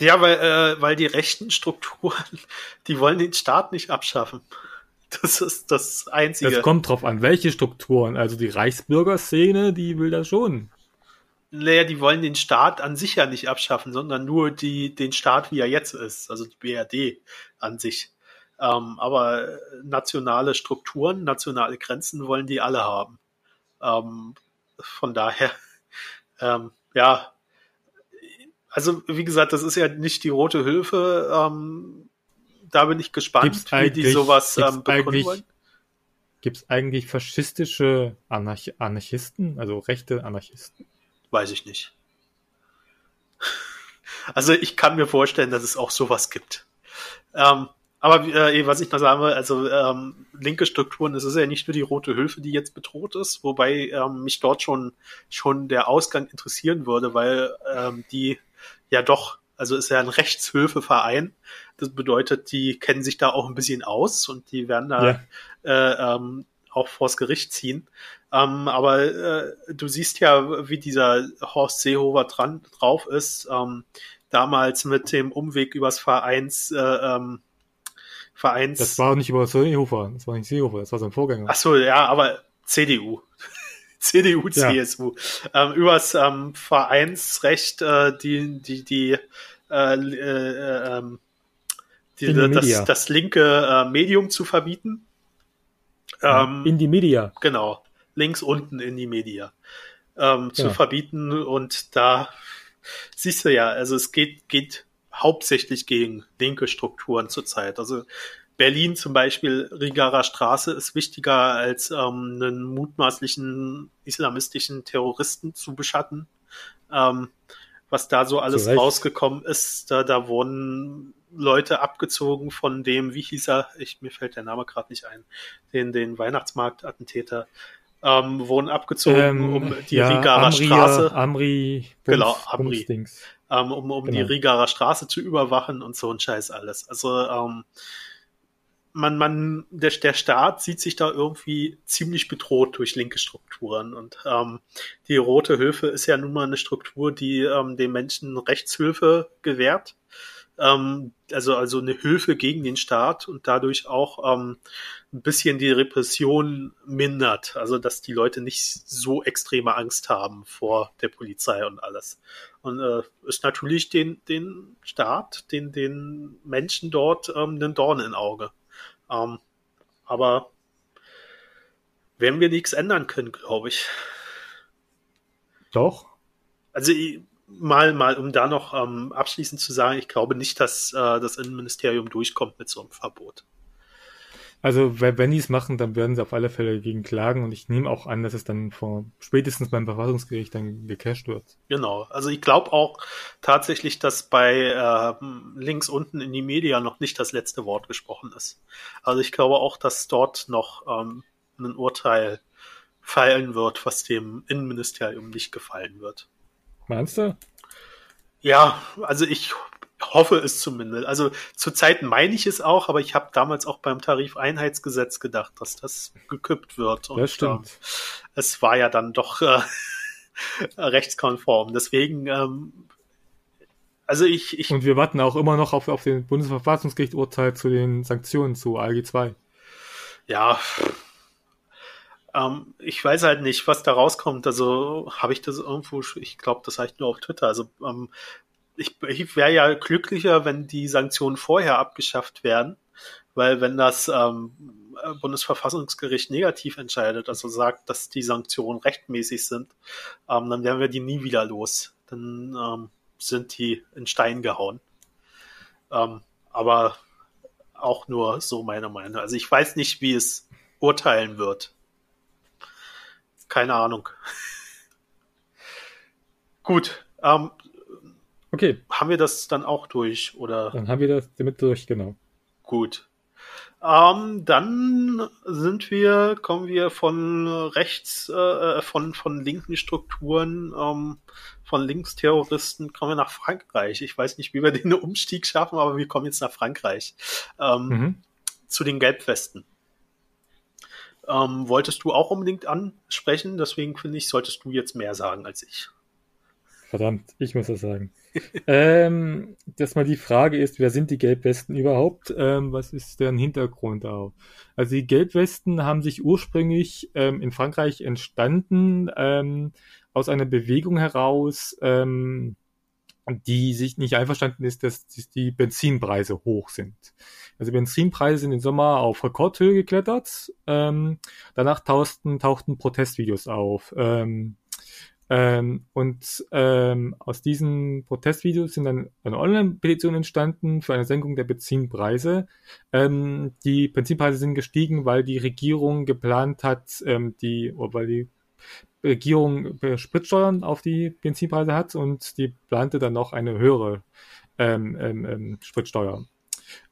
Ja, weil, äh, weil die rechten Strukturen, die wollen den Staat nicht abschaffen. Das ist das Einzige. Es kommt drauf an, welche Strukturen. Also die Reichsbürgerszene, die will das schon. Naja, die wollen den Staat an sich ja nicht abschaffen, sondern nur die, den Staat, wie er jetzt ist, also die BRD an sich. Ähm, aber nationale Strukturen, nationale Grenzen wollen die alle haben. Ähm, von daher, ähm, ja, also wie gesagt, das ist ja nicht die rote Hilfe. Ähm, da bin ich gespannt, wie die sowas ähm, begründen wollen. Gibt es eigentlich faschistische Anarch Anarchisten, also rechte Anarchisten? Weiß ich nicht. Also ich kann mir vorstellen, dass es auch sowas gibt. Ähm, aber äh, was ich noch sagen will, also ähm, linke Strukturen, es ist ja nicht nur die rote Hilfe, die jetzt bedroht ist, wobei ähm, mich dort schon schon der Ausgang interessieren würde, weil ähm, die ja doch, also ist ja ein Rechtshilfeverein. Das bedeutet, die kennen sich da auch ein bisschen aus und die werden da ja. äh, ähm, auch vors Gericht ziehen. Ähm, aber äh, du siehst ja, wie dieser Horst Seehofer dran drauf ist. Ähm, damals mit dem Umweg übers Vereins, äh, ähm, Vereins. Das war nicht über Seehofer, das war nicht Seehofer, das war sein Vorgänger. Ach so, ja, aber CDU. CDU, CSU. Ja. Ähm, übers ähm, Vereinsrecht, äh, die, die, die, äh, äh, ähm, die das, das linke äh, Medium zu verbieten. Ähm, in die Media. Genau. Links unten in die Media. Ähm, zu ja. verbieten und da siehst du ja, also es geht, geht hauptsächlich gegen linke Strukturen zurzeit. Also Berlin zum Beispiel, Rigarer Straße ist wichtiger als ähm, einen mutmaßlichen islamistischen Terroristen zu beschatten. Ähm, was da so alles rausgekommen ist, da, da wurden Leute abgezogen von dem, wie hieß er, ich, mir fällt der Name gerade nicht ein, den, den Weihnachtsmarkt-Attentäter, ähm, wurden abgezogen ähm, um die ja, Rigarer Amri, Straße. Amri, Bums, genau, Amri. Ähm, um um genau. die Rigarer Straße zu überwachen und so ein Scheiß alles. Also ähm, man, man, der, der Staat sieht sich da irgendwie ziemlich bedroht durch linke Strukturen. Und ähm, die Rote Hilfe ist ja nun mal eine Struktur, die ähm, den Menschen Rechtshilfe gewährt ähm, also, also eine Hilfe gegen den Staat und dadurch auch ähm, ein bisschen die Repression mindert. Also, dass die Leute nicht so extreme Angst haben vor der Polizei und alles. Und äh, ist natürlich den, den Staat, den, den Menschen dort ähm, einen Dorn im Auge. Ähm, aber werden wir nichts ändern können, glaube ich. Doch. Also mal, mal, um da noch ähm, abschließend zu sagen, ich glaube nicht, dass äh, das Innenministerium durchkommt mit so einem Verbot. Also wenn die es machen, dann werden sie auf alle Fälle gegen klagen und ich nehme auch an, dass es dann vor spätestens beim Verfassungsgericht dann gecasht wird. Genau. Also ich glaube auch tatsächlich, dass bei äh, links unten in die Media noch nicht das letzte Wort gesprochen ist. Also ich glaube auch, dass dort noch ähm, ein Urteil fallen wird, was dem Innenministerium nicht gefallen wird. Meinst du? Ja, also ich hoffe es zumindest. Also zurzeit meine ich es auch, aber ich habe damals auch beim Tarifeinheitsgesetz gedacht, dass das gekippt wird. Und, das stimmt. Äh, es war ja dann doch äh, rechtskonform. Deswegen, ähm, also ich, ich. Und wir warten auch immer noch auf, auf den Bundesverfassungsgericht-Urteil zu den Sanktionen zu ALG 2. Ja, ähm, ich weiß halt nicht, was da rauskommt. Also habe ich das irgendwo, ich glaube, das heißt nur auf Twitter. Also ähm, ich, ich wäre ja glücklicher, wenn die Sanktionen vorher abgeschafft werden, weil wenn das ähm, Bundesverfassungsgericht negativ entscheidet, also sagt, dass die Sanktionen rechtmäßig sind, ähm, dann werden wir die nie wieder los. Dann ähm, sind die in Stein gehauen. Ähm, aber auch nur so meine Meinung. Also ich weiß nicht, wie es urteilen wird. Keine Ahnung. Gut. Ähm, okay. Haben wir das dann auch durch, oder? Dann haben wir das damit durch, genau. Gut. Ähm, dann sind wir, kommen wir von rechts, äh, von, von linken Strukturen, ähm, von Linksterroristen, kommen wir nach Frankreich. Ich weiß nicht, wie wir den Umstieg schaffen, aber wir kommen jetzt nach Frankreich. Ähm, mhm. Zu den Gelbwesten. Ähm, wolltest du auch unbedingt ansprechen, deswegen finde ich, solltest du jetzt mehr sagen als ich. Verdammt, ich muss das sagen. ähm, dass mal die Frage ist, wer sind die Gelbwesten überhaupt? Ähm, was ist deren Hintergrund auch? Also die Gelbwesten haben sich ursprünglich ähm, in Frankreich entstanden ähm, aus einer Bewegung heraus, ähm, die sich nicht einverstanden ist, dass die Benzinpreise hoch sind. Also Benzinpreise sind im Sommer auf Rekordhöhe geklettert. Ähm, danach tauchten, tauchten Protestvideos auf. Ähm, ähm, und ähm, aus diesen Protestvideos sind dann eine Online-Petition entstanden für eine Senkung der Benzinpreise. Ähm, die Benzinpreise sind gestiegen, weil die Regierung geplant hat, ähm, die, weil die Regierung Spritsteuern auf die Benzinpreise hat und die plante dann noch eine höhere ähm, ähm, ähm Spritsteuer.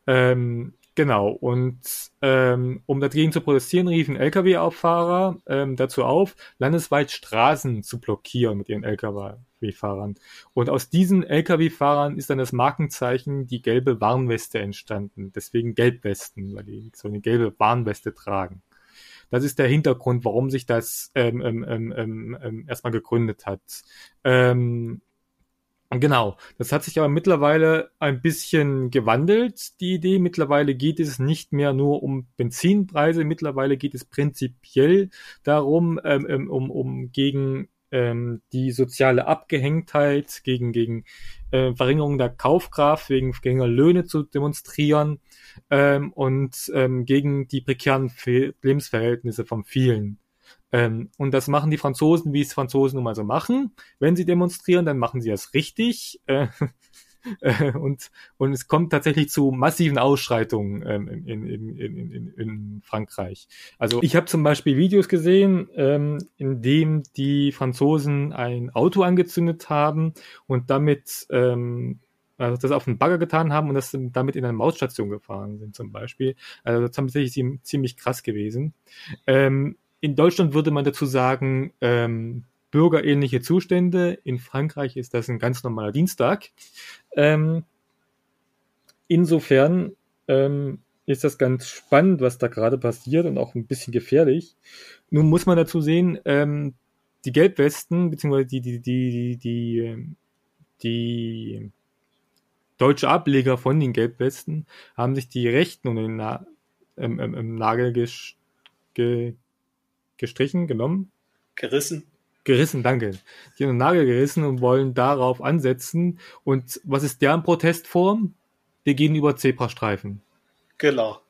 Ähm, Genau, und ähm, um dagegen zu protestieren, riefen Lkw-Fahrer ähm, dazu auf, landesweit Straßen zu blockieren mit ihren Lkw-Fahrern. Und aus diesen Lkw-Fahrern ist dann das Markenzeichen die gelbe Warnweste entstanden. Deswegen Gelbwesten, weil die so eine gelbe Warnweste tragen. Das ist der Hintergrund, warum sich das ähm, ähm, ähm, ähm, ähm erstmal gegründet hat. Ähm, Genau, das hat sich aber mittlerweile ein bisschen gewandelt, die Idee. Mittlerweile geht es nicht mehr nur um Benzinpreise, mittlerweile geht es prinzipiell darum, ähm, ähm um, um gegen ähm, die soziale Abgehängtheit, gegen, gegen äh, Verringerung der Kaufkraft, wegen geringer Löhne zu demonstrieren ähm, und ähm, gegen die prekären Lebensverhältnisse von vielen. Ähm, und das machen die Franzosen, wie es Franzosen nun mal so machen. Wenn sie demonstrieren, dann machen sie das richtig. Äh, und, und es kommt tatsächlich zu massiven Ausschreitungen ähm, in, in, in, in, in Frankreich. Also ich habe zum Beispiel Videos gesehen, ähm, in dem die Franzosen ein Auto angezündet haben und damit ähm, also das auf den Bagger getan haben und das damit in eine Mausstation gefahren sind zum Beispiel. Also das haben tatsächlich ziemlich krass gewesen. Ähm, in Deutschland würde man dazu sagen, ähm, bürgerähnliche Zustände. In Frankreich ist das ein ganz normaler Dienstag. Ähm, insofern ähm, ist das ganz spannend, was da gerade passiert und auch ein bisschen gefährlich. Nun muss man dazu sehen, ähm, die Gelbwesten, beziehungsweise die, die, die, die, die, die deutsche Ableger von den Gelbwesten haben sich die Rechten und den Na ähm, ähm, im Nagel ges ge gestrichen, genommen? Gerissen. Gerissen, danke. Die haben einen Nagel gerissen und wollen darauf ansetzen. Und was ist deren Protestform? Wir gehen über Zebrastreifen. Genau.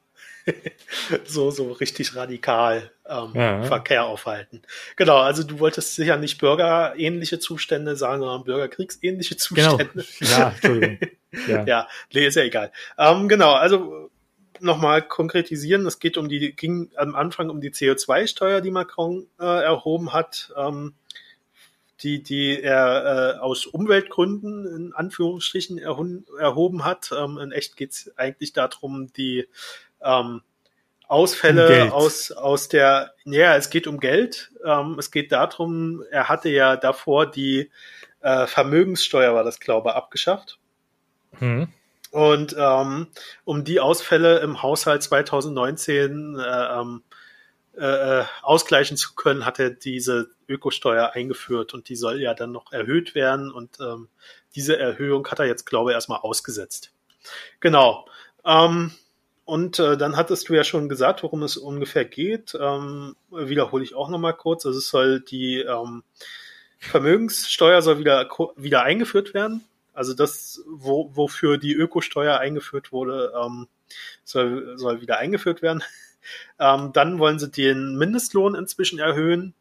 so, so richtig radikal ähm, ja. Verkehr aufhalten. Genau, also du wolltest sicher nicht bürgerähnliche Zustände sagen, sondern bürgerkriegsähnliche genau. Zustände. Genau. Ja, Entschuldigung. ja. ja, nee, ist ja egal. Ähm, genau, also nochmal konkretisieren. Es geht um die, ging am Anfang um die CO2-Steuer, die Macron äh, erhoben hat, ähm, die, die er äh, aus Umweltgründen in Anführungsstrichen erhoben hat. Ähm, in echt geht es eigentlich darum, die ähm, Ausfälle aus, aus der, ja, es geht um Geld. Ähm, es geht darum, er hatte ja davor die äh, Vermögenssteuer, war das glaube ich, abgeschafft. Hm. Und ähm, um die Ausfälle im Haushalt 2019 äh, ähm, äh, ausgleichen zu können, hat er diese Ökosteuer eingeführt und die soll ja dann noch erhöht werden und ähm, diese Erhöhung hat er jetzt, glaube ich, erstmal ausgesetzt. Genau. Ähm, und äh, dann hattest du ja schon gesagt, worum es ungefähr geht. Ähm, wiederhole ich auch nochmal kurz. Also es soll die ähm, Vermögenssteuer soll wieder, wieder eingeführt werden. Also das, wo, wofür die Ökosteuer eingeführt wurde, ähm, soll, soll wieder eingeführt werden. Ähm, dann wollen sie den Mindestlohn inzwischen erhöhen.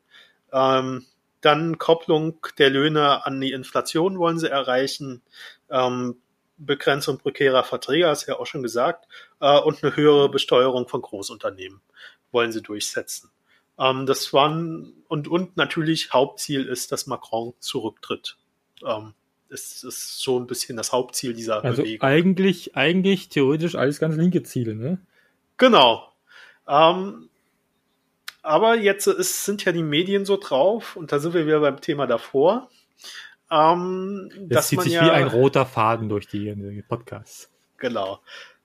Ähm, dann Kopplung der Löhne an die Inflation wollen sie erreichen. Ähm, Begrenzung prekärer Verträge, hast du ja auch schon gesagt. Äh, und eine höhere Besteuerung von Großunternehmen wollen sie durchsetzen. Ähm, das waren, und, und natürlich Hauptziel ist, dass Macron zurücktritt. Ähm, ist, ist so ein bisschen das Hauptziel dieser also Bewegung. Eigentlich, eigentlich theoretisch alles ganz linke Ziele, ne? Genau. Ähm, aber jetzt ist, sind ja die Medien so drauf, und da sind wir wieder beim Thema davor. Ähm, das zieht sich ja, wie ein roter Faden durch die, die Podcasts. Genau.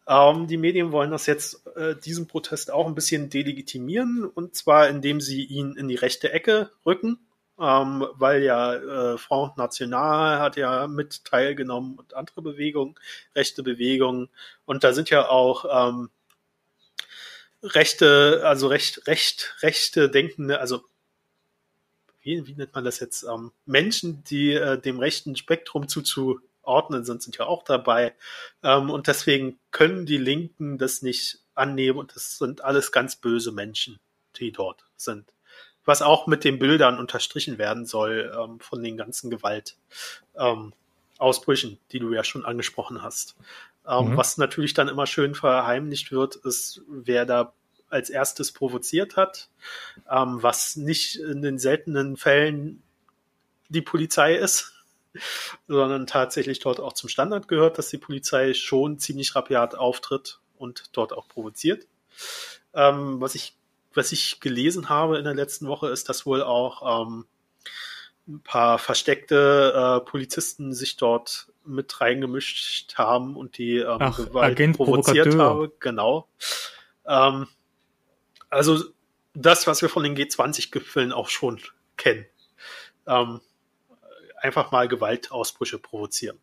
Ähm, die Medien wollen das jetzt, äh, diesen Protest auch ein bisschen delegitimieren, und zwar indem sie ihn in die rechte Ecke rücken ähm, weil ja äh, Front National hat ja mit teilgenommen und andere Bewegungen, rechte Bewegungen. Und da sind ja auch ähm, rechte, also recht, recht, rechte denkende, also wie, wie nennt man das jetzt? Ähm, Menschen, die äh, dem rechten Spektrum zuzuordnen sind, sind ja auch dabei. Ähm, und deswegen können die Linken das nicht annehmen und das sind alles ganz böse Menschen, die dort sind was auch mit den Bildern unterstrichen werden soll ähm, von den ganzen Gewaltausbrüchen, ähm, die du ja schon angesprochen hast. Ähm, mhm. Was natürlich dann immer schön verheimlicht wird, ist, wer da als erstes provoziert hat, ähm, was nicht in den seltenen Fällen die Polizei ist, sondern tatsächlich dort auch zum Standard gehört, dass die Polizei schon ziemlich rabiat auftritt und dort auch provoziert. Ähm, was ich was ich gelesen habe in der letzten Woche, ist, dass wohl auch ähm, ein paar versteckte äh, Polizisten sich dort mit reingemischt haben und die ähm, Ach, Gewalt Agent provoziert haben. Genau. Ähm, also das, was wir von den G20-Gipfeln auch schon kennen. Ähm, einfach mal Gewaltausbrüche provozieren.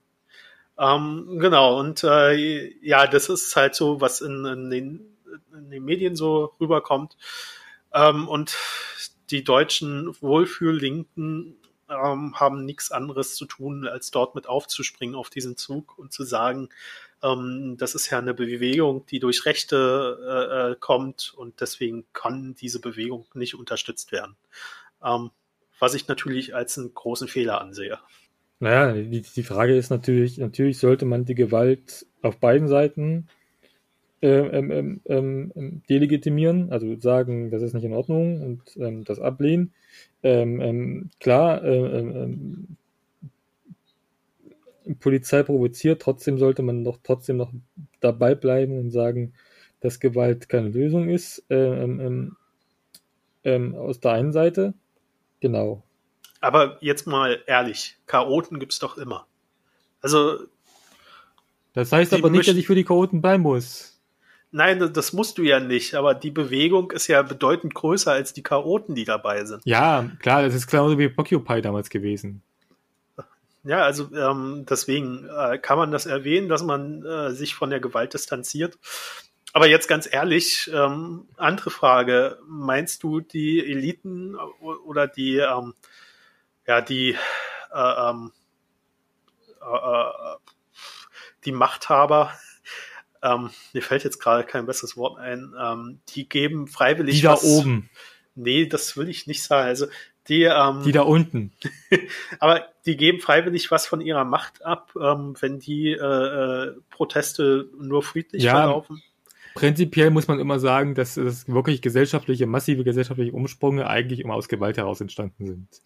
Ähm, genau, und äh, ja, das ist halt so, was in, in den in den Medien so rüberkommt. Ähm, und die deutschen Wohlfühllinken ähm, haben nichts anderes zu tun, als dort mit aufzuspringen auf diesen Zug und zu sagen, ähm, das ist ja eine Bewegung, die durch Rechte äh, äh kommt und deswegen kann diese Bewegung nicht unterstützt werden. Ähm, was ich natürlich als einen großen Fehler ansehe. Naja, die, die Frage ist natürlich, natürlich sollte man die Gewalt auf beiden Seiten ähm ähm, ähm, ähm, delegitimieren, also sagen, das ist nicht in Ordnung und ähm, das ablehnen. Ähm, klar, Polizei provoziert, trotzdem sollte man doch trotzdem noch dabei bleiben und sagen, dass Gewalt keine Lösung ist. Aus der einen Seite, genau. Aber jetzt mal ehrlich, Chaoten gibt's doch immer. Also. Das heißt aber nicht, dass ich für die Chaoten bleiben muss. Nein, das musst du ja nicht, aber die Bewegung ist ja bedeutend größer als die Chaoten, die dabei sind. Ja, klar, das ist genauso wie Occupy damals gewesen. Ja, also ähm, deswegen äh, kann man das erwähnen, dass man äh, sich von der Gewalt distanziert. Aber jetzt ganz ehrlich, ähm, andere Frage. Meinst du, die Eliten oder die, ähm, ja, die, äh, ähm, äh, äh die Machthaber ähm, mir fällt jetzt gerade kein besseres Wort ein, ähm, die geben freiwillig. Die da was, oben. Nee, das will ich nicht sagen. Also die, ähm, die da unten. aber die geben freiwillig was von ihrer Macht ab, ähm, wenn die äh, äh, Proteste nur friedlich ja, verlaufen. Prinzipiell muss man immer sagen, dass, dass wirklich gesellschaftliche, massive gesellschaftliche Umsprünge eigentlich immer aus Gewalt heraus entstanden sind.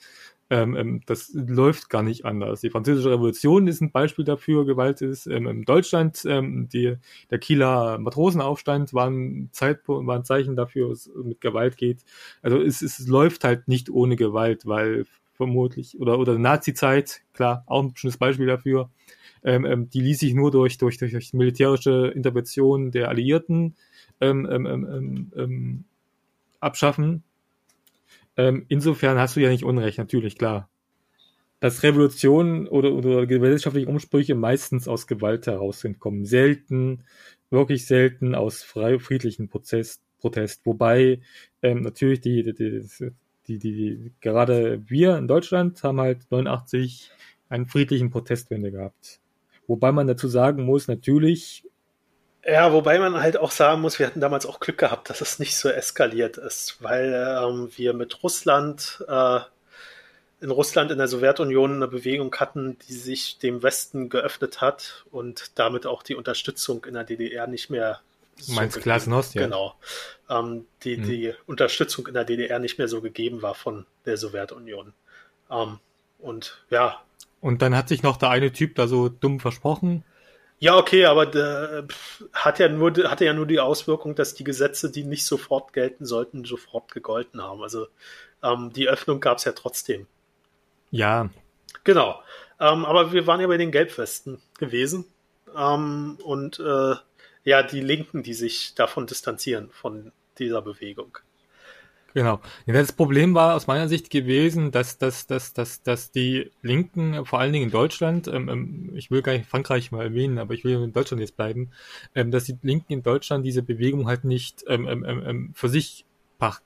Ähm, ähm, das läuft gar nicht anders. Die Französische Revolution ist ein Beispiel dafür, Gewalt ist. Ähm, in Deutschland, ähm, die, der Kieler Matrosenaufstand war ein, Zeitpunkt, war ein Zeichen dafür, dass es mit Gewalt geht. Also es, es läuft halt nicht ohne Gewalt, weil vermutlich, oder, oder Nazi-Zeit, klar, auch ein schönes Beispiel dafür. Ähm, ähm, die ließ sich nur durch, durch, durch, durch militärische Intervention der Alliierten ähm, ähm, ähm, ähm, abschaffen. Ähm, insofern hast du ja nicht Unrecht, natürlich, klar. Dass Revolutionen oder, oder gesellschaftliche Umsprüche meistens aus Gewalt herauskommen. Selten, wirklich selten aus frei, friedlichen Prozess, Protest. Wobei ähm, natürlich die, die, die, die, die, gerade wir in Deutschland haben halt 89 einen friedlichen Protestwende gehabt. Wobei man dazu sagen muss, natürlich. Ja, wobei man halt auch sagen muss, wir hatten damals auch Glück gehabt, dass es nicht so eskaliert ist, weil ähm, wir mit Russland, äh, in Russland, in der Sowjetunion eine Bewegung hatten, die sich dem Westen geöffnet hat und damit auch die Unterstützung in der DDR nicht mehr so meinst Glasnost, ja. Genau. Ähm, die, hm. die Unterstützung in der DDR nicht mehr so gegeben war von der Sowjetunion. Ähm, und ja, und dann hat sich noch der eine Typ da so dumm versprochen. Ja, okay, aber der, hat ja nur, hatte ja nur die Auswirkung, dass die Gesetze, die nicht sofort gelten sollten, sofort gegolten haben. Also ähm, die Öffnung gab es ja trotzdem. Ja. Genau. Ähm, aber wir waren ja bei den Gelbwesten gewesen. Ähm, und äh, ja, die Linken, die sich davon distanzieren, von dieser Bewegung. Genau. Das Problem war aus meiner Sicht gewesen, dass, dass, dass, dass, dass die Linken, vor allen Dingen in Deutschland, ähm, ähm, ich will gar nicht Frankreich mal erwähnen, aber ich will in Deutschland jetzt bleiben, ähm, dass die Linken in Deutschland diese Bewegung halt nicht ähm, ähm, ähm, für sich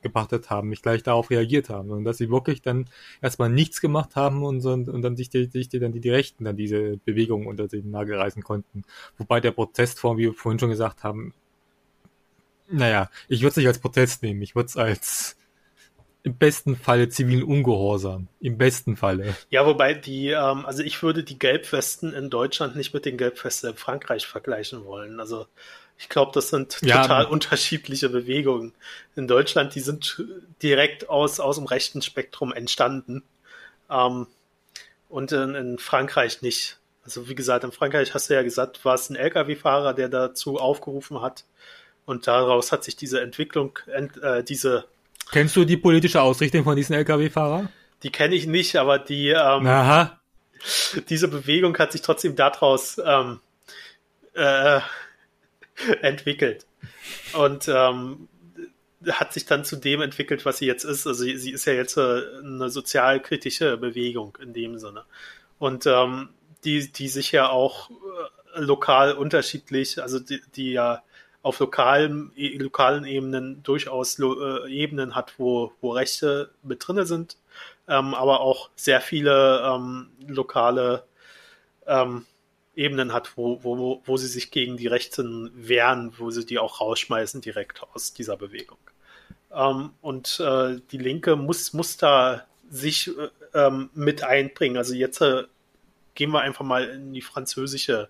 gepachtet haben, nicht gleich darauf reagiert haben, und dass sie wirklich dann erstmal nichts gemacht haben und, und, und dann sich die, sich die, dann die, die Rechten dann diese Bewegung unter den Nagel reißen konnten. Wobei der Protestform, wie wir vorhin schon gesagt haben, naja, ich würde es nicht als Protest nehmen, ich würde es als im besten Falle zivilen Ungehorsam. Im besten Falle. Ja, wobei die, ähm, also ich würde die Gelbwesten in Deutschland nicht mit den Gelbwesten in Frankreich vergleichen wollen. Also ich glaube, das sind ja, total unterschiedliche Bewegungen. In Deutschland, die sind direkt aus, aus dem rechten Spektrum entstanden. Ähm, und in, in Frankreich nicht. Also wie gesagt, in Frankreich hast du ja gesagt, war es ein Lkw-Fahrer, der dazu aufgerufen hat. Und daraus hat sich diese Entwicklung, äh, diese Kennst du die politische Ausrichtung von diesen Lkw-Fahrern? Die kenne ich nicht, aber die ähm, Aha. diese Bewegung hat sich trotzdem daraus ähm, äh, entwickelt. Und ähm, hat sich dann zu dem entwickelt, was sie jetzt ist. Also sie, sie ist ja jetzt äh, eine sozialkritische Bewegung in dem Sinne. Und ähm, die, die sich ja auch äh, lokal unterschiedlich, also die, die ja auf lokalen, e, lokalen Ebenen durchaus äh, Ebenen hat, wo, wo Rechte mit drinne sind, ähm, aber auch sehr viele ähm, lokale ähm, Ebenen hat, wo, wo, wo sie sich gegen die Rechten wehren, wo sie die auch rausschmeißen direkt aus dieser Bewegung. Ähm, und äh, die Linke muss, muss da sich äh, ähm, mit einbringen. Also jetzt äh, gehen wir einfach mal in die französische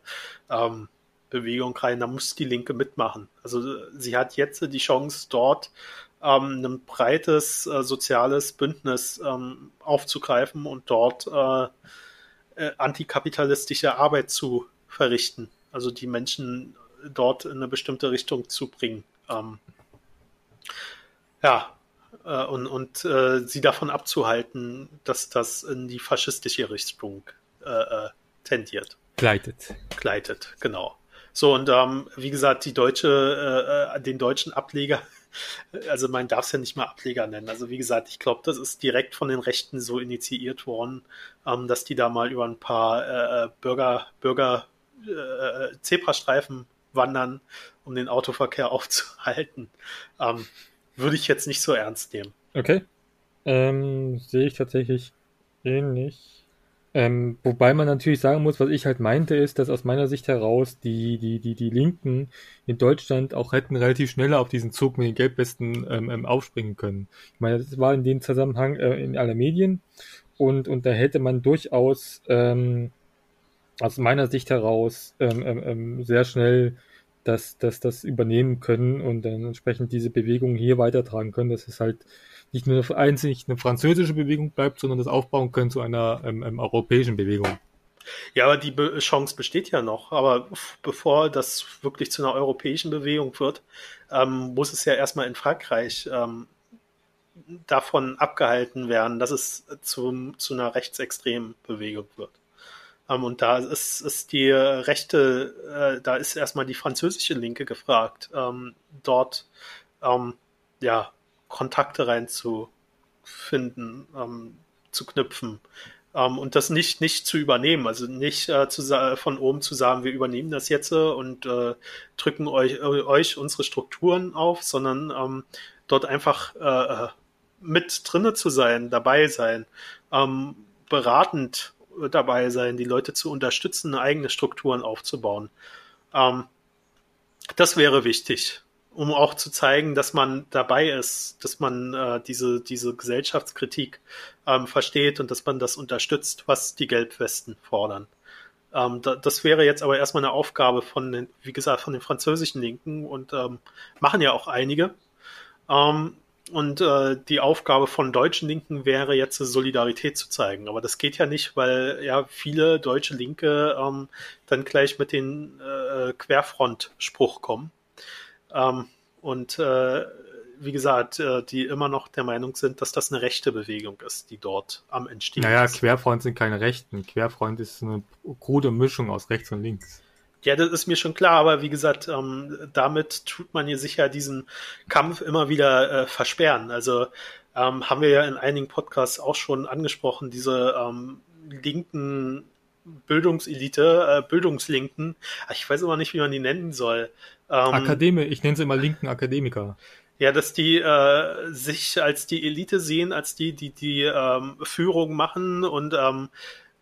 ähm, Bewegung rein, da muss die Linke mitmachen. Also sie hat jetzt die Chance, dort ähm, ein breites äh, soziales Bündnis ähm, aufzugreifen und dort äh, äh, antikapitalistische Arbeit zu verrichten. Also die Menschen dort in eine bestimmte Richtung zu bringen. Ähm, ja, äh, und, und äh, sie davon abzuhalten, dass das in die faschistische Richtung äh, tendiert. Gleitet. Gleitet, genau. So, und ähm, wie gesagt, die deutsche, äh, äh den deutschen Ableger, also man darf es ja nicht mal Ableger nennen. Also wie gesagt, ich glaube, das ist direkt von den Rechten so initiiert worden, ähm, dass die da mal über ein paar äh, äh Bürger, Bürger äh, Zebrastreifen wandern, um den Autoverkehr aufzuhalten. Ähm, würde ich jetzt nicht so ernst nehmen. Okay. Ähm, sehe ich tatsächlich ähnlich. Ähm, wobei man natürlich sagen muss, was ich halt meinte, ist, dass aus meiner Sicht heraus die, die, die, die Linken in Deutschland auch hätten relativ schneller auf diesen Zug mit den Gelbwesten ähm, ähm, aufspringen können. Ich meine, das war in dem Zusammenhang äh, in aller Medien und, und da hätte man durchaus ähm, aus meiner Sicht heraus ähm, ähm, ähm sehr schnell das, das, das übernehmen können und dann entsprechend diese Bewegung hier weitertragen können. Das ist halt nicht nur einzig eine französische Bewegung bleibt, sondern das aufbauen können zu einer ähm, ähm, europäischen Bewegung. Ja, aber die Be Chance besteht ja noch. Aber bevor das wirklich zu einer europäischen Bewegung wird, ähm, muss es ja erstmal in Frankreich ähm, davon abgehalten werden, dass es zu, zu einer rechtsextremen Bewegung wird. Ähm, und da ist, ist die rechte, äh, da ist erstmal die französische Linke gefragt, ähm, dort ähm, ja Kontakte reinzufinden, ähm, zu knüpfen. Ähm, und das nicht, nicht zu übernehmen, also nicht äh, zu, von oben zu sagen, wir übernehmen das jetzt und äh, drücken euch, äh, euch unsere Strukturen auf, sondern ähm, dort einfach äh, mit drinne zu sein, dabei sein, ähm, beratend dabei sein, die Leute zu unterstützen, eigene Strukturen aufzubauen. Ähm, das wäre wichtig, um auch zu zeigen, dass man dabei ist, dass man äh, diese, diese Gesellschaftskritik ähm, versteht und dass man das unterstützt, was die Gelbwesten fordern. Ähm, da, das wäre jetzt aber erstmal eine Aufgabe von den, wie gesagt, von den französischen Linken und ähm, machen ja auch einige. Ähm, und äh, die Aufgabe von deutschen Linken wäre jetzt Solidarität zu zeigen. Aber das geht ja nicht, weil ja viele deutsche Linke ähm, dann gleich mit den äh, Querfront-Spruch kommen. Ähm, und äh, wie gesagt, äh, die immer noch der Meinung sind, dass das eine rechte Bewegung ist, die dort am Entstehen naja, ist. Naja, Querfront sind keine Rechten. Querfront ist eine krude Mischung aus rechts und links. Ja, das ist mir schon klar, aber wie gesagt, ähm, damit tut man hier sicher diesen Kampf immer wieder äh, versperren. Also ähm, haben wir ja in einigen Podcasts auch schon angesprochen, diese ähm, linken Bildungselite, äh, Bildungslinken, ich weiß aber nicht, wie man die nennen soll. Ähm, Akademi, ich nenne sie immer linken Akademiker. Ja, dass die äh, sich als die Elite sehen, als die, die die ähm, Führung machen und ähm,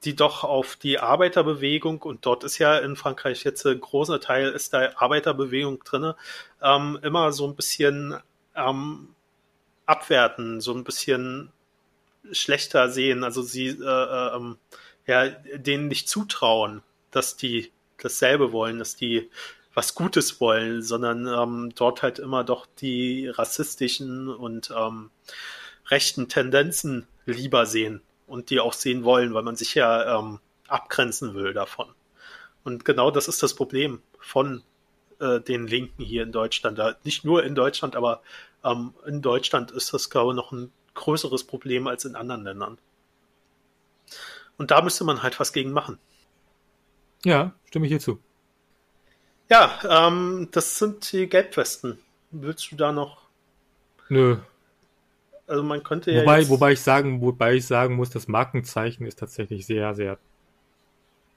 die doch auf die Arbeiterbewegung, und dort ist ja in Frankreich jetzt ein großer Teil, ist da Arbeiterbewegung drinne, ähm, immer so ein bisschen ähm, abwerten, so ein bisschen schlechter sehen, also sie äh, äh, ähm, ja, denen nicht zutrauen, dass die dasselbe wollen, dass die was Gutes wollen, sondern ähm, dort halt immer doch die rassistischen und ähm, rechten Tendenzen lieber sehen und die auch sehen wollen, weil man sich ja ähm, abgrenzen will davon. Und genau das ist das Problem von äh, den Linken hier in Deutschland. Nicht nur in Deutschland, aber ähm, in Deutschland ist das, glaube ich, noch ein größeres Problem als in anderen Ländern. Und da müsste man halt was gegen machen. Ja, stimme ich hier zu. Ja, ähm, das sind die Gelbwesten. Willst du da noch? Nö, also man könnte ja. Wobei, wobei ich sagen, wobei ich sagen muss, das Markenzeichen ist tatsächlich sehr, sehr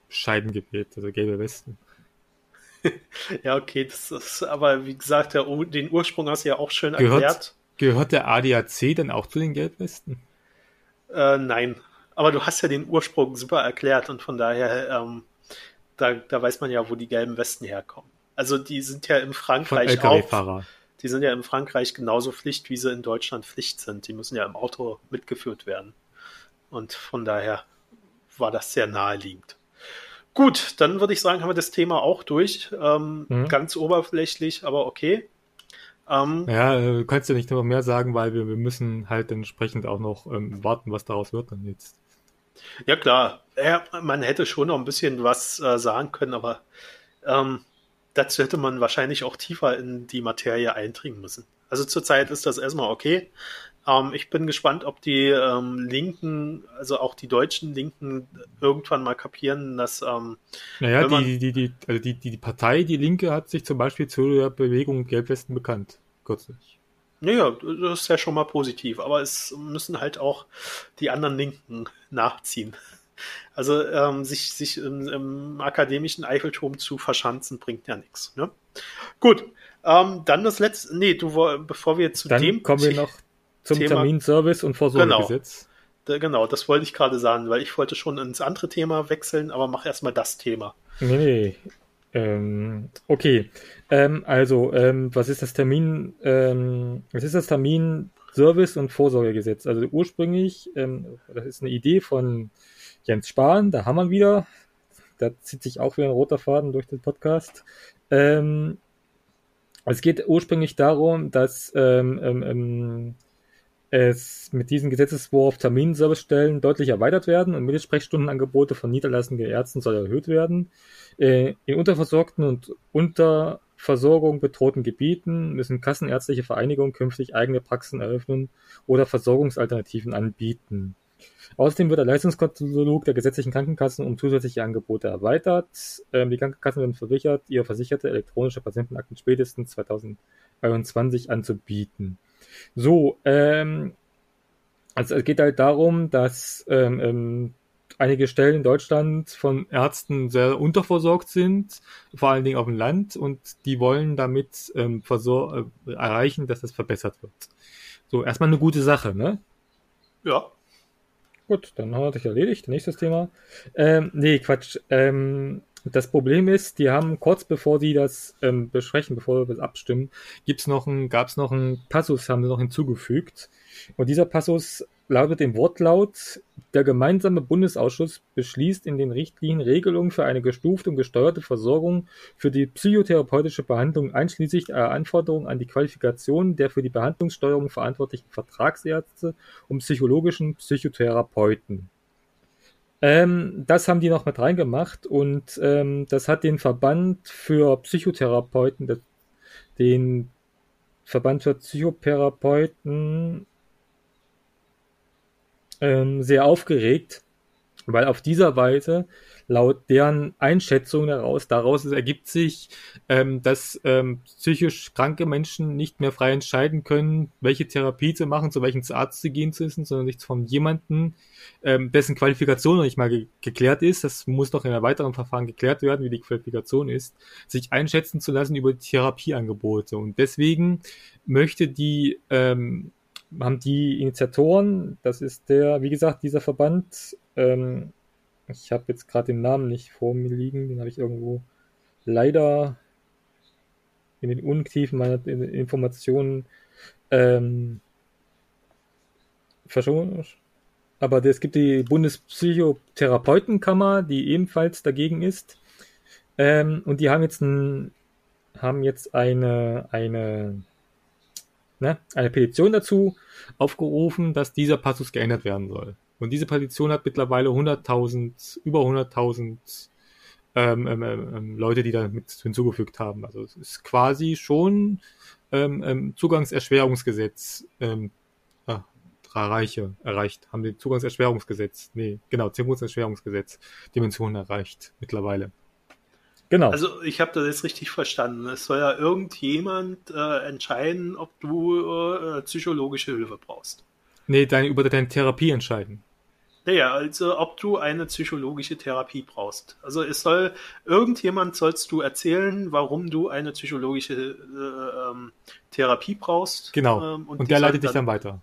bescheiden gewählt, also gelbe Westen. ja, okay, das ist, aber wie gesagt, der, den Ursprung hast du ja auch schön gehört, erklärt. Gehört der ADAC denn auch zu den Gelbwesten? Äh, nein, aber du hast ja den Ursprung super erklärt und von daher, ähm, da, da weiß man ja, wo die gelben Westen herkommen. Also die sind ja in Frankreich auch die sind ja in Frankreich genauso Pflicht, wie sie in Deutschland Pflicht sind. Die müssen ja im Auto mitgeführt werden. Und von daher war das sehr naheliegend. Gut, dann würde ich sagen, haben wir das Thema auch durch. Ähm, mhm. Ganz oberflächlich, aber okay. Ähm, ja, äh, du kannst ja nicht noch mehr sagen, weil wir, wir müssen halt entsprechend auch noch ähm, warten, was daraus wird dann jetzt. Ja, klar. Ja, man hätte schon noch ein bisschen was äh, sagen können, aber ähm, dazu hätte man wahrscheinlich auch tiefer in die Materie eindringen müssen. Also zurzeit ist das erstmal okay. Ähm, ich bin gespannt, ob die ähm, Linken, also auch die deutschen Linken, irgendwann mal kapieren, dass. Ähm, naja, die, die, die, also die, die, die Partei, die Linke, hat sich zum Beispiel zur Bewegung Gelbwesten bekannt. Kürzlich. Naja, das ist ja schon mal positiv, aber es müssen halt auch die anderen Linken nachziehen. Also ähm, sich, sich im, im, akademischen Eiffelturm zu verschanzen, bringt ja nichts. Ne? Gut, ähm, dann das letzte, nee, du, bevor wir zu dann dem kommen wir noch zum Thema, Terminservice und Vorsorgegesetz. Genau, genau, das wollte ich gerade sagen, weil ich wollte schon ins andere Thema wechseln, aber mach erstmal das Thema. Nee, nee. Ähm, okay, ähm, also ähm, was ist das Termin? Ähm, was ist das Termin Service und Vorsorgegesetz? Also ursprünglich, ähm, das ist eine Idee von Jens Spahn, da haben wir wieder. Da zieht sich auch wieder ein roter Faden durch den Podcast. Ähm, es geht ursprünglich darum, dass es mit diesem Gesetzeswurf Terminservicestellen deutlich erweitert werden und Mittelsprechstundenangebote von niederlassenden Ärzten soll erhöht werden. Äh, in unterversorgten und Unterversorgung bedrohten Gebieten müssen kassenärztliche Vereinigungen künftig eigene Praxen eröffnen oder Versorgungsalternativen anbieten. Außerdem wird der Leistungskatalog der gesetzlichen Krankenkassen um zusätzliche Angebote erweitert. Ähm, die Krankenkassen werden verpflichtet, ihre versicherte elektronische Patientenakten spätestens 2021 anzubieten. So, ähm, also es geht halt darum, dass ähm, ähm, einige Stellen in Deutschland von Ärzten sehr unterversorgt sind, vor allen Dingen auf dem Land, und die wollen damit ähm, äh, erreichen, dass das verbessert wird. So, erstmal eine gute Sache, ne? Ja. Gut, dann haben wir das erledigt. Nächstes Thema. Ähm, nee, Quatsch. Ähm, das Problem ist, die haben kurz bevor die das ähm, besprechen, bevor wir das abstimmen, gibt's noch ein, gab's noch einen Passus, haben sie noch hinzugefügt. Und dieser Passus lautet im Wortlaut, der gemeinsame Bundesausschuss beschließt in den Richtlinien Regelungen für eine gestufte und gesteuerte Versorgung für die psychotherapeutische Behandlung einschließlich der Anforderungen an die Qualifikation der für die Behandlungssteuerung verantwortlichen Vertragsärzte und psychologischen Psychotherapeuten. Ähm, das haben die noch mit reingemacht und ähm, das hat den Verband für Psychotherapeuten, den Verband für Psychotherapeuten ähm, sehr aufgeregt, weil auf dieser Weise laut deren Einschätzung daraus, daraus ergibt sich, ähm, dass ähm, psychisch kranke Menschen nicht mehr frei entscheiden können, welche Therapie zu machen, zu welchem Arzt sie gehen zu müssen, sondern nicht von jemandem, ähm, dessen Qualifikation noch nicht mal ge geklärt ist, das muss noch in einem weiteren Verfahren geklärt werden, wie die Qualifikation ist, sich einschätzen zu lassen über Therapieangebote. Und deswegen möchte die ähm, haben die Initiatoren, das ist der, wie gesagt, dieser Verband, ähm, ich habe jetzt gerade den Namen nicht vor mir liegen, den habe ich irgendwo leider in den Untiefen meiner Informationen ähm, verschoben. Aber es gibt die Bundespsychotherapeutenkammer, die ebenfalls dagegen ist. Ähm, und die haben jetzt, ein, haben jetzt eine, eine ne, eine Petition dazu aufgerufen, dass dieser Passus geändert werden soll. Und diese Petition hat mittlerweile 100.000, über 100.000 ähm, ähm, ähm, Leute, die da mit hinzugefügt haben. Also es ist quasi schon ähm, ähm, Zugangserschwerungsgesetz ähm, ah, Reiche erreicht, haben den Zugangserschwerungsgesetz, nee, genau, Zugangserschwerungsgesetz Dimensionen erreicht mittlerweile. Genau. Also ich habe das jetzt richtig verstanden. Es soll ja irgendjemand äh, entscheiden, ob du äh, psychologische Hilfe brauchst. Nee, deine, über deine Therapie entscheiden. Naja, also ob du eine psychologische Therapie brauchst. Also es soll, irgendjemand sollst du erzählen, warum du eine psychologische äh, ähm, Therapie brauchst. Genau. Ähm, und, und der leitet dich dann weiter.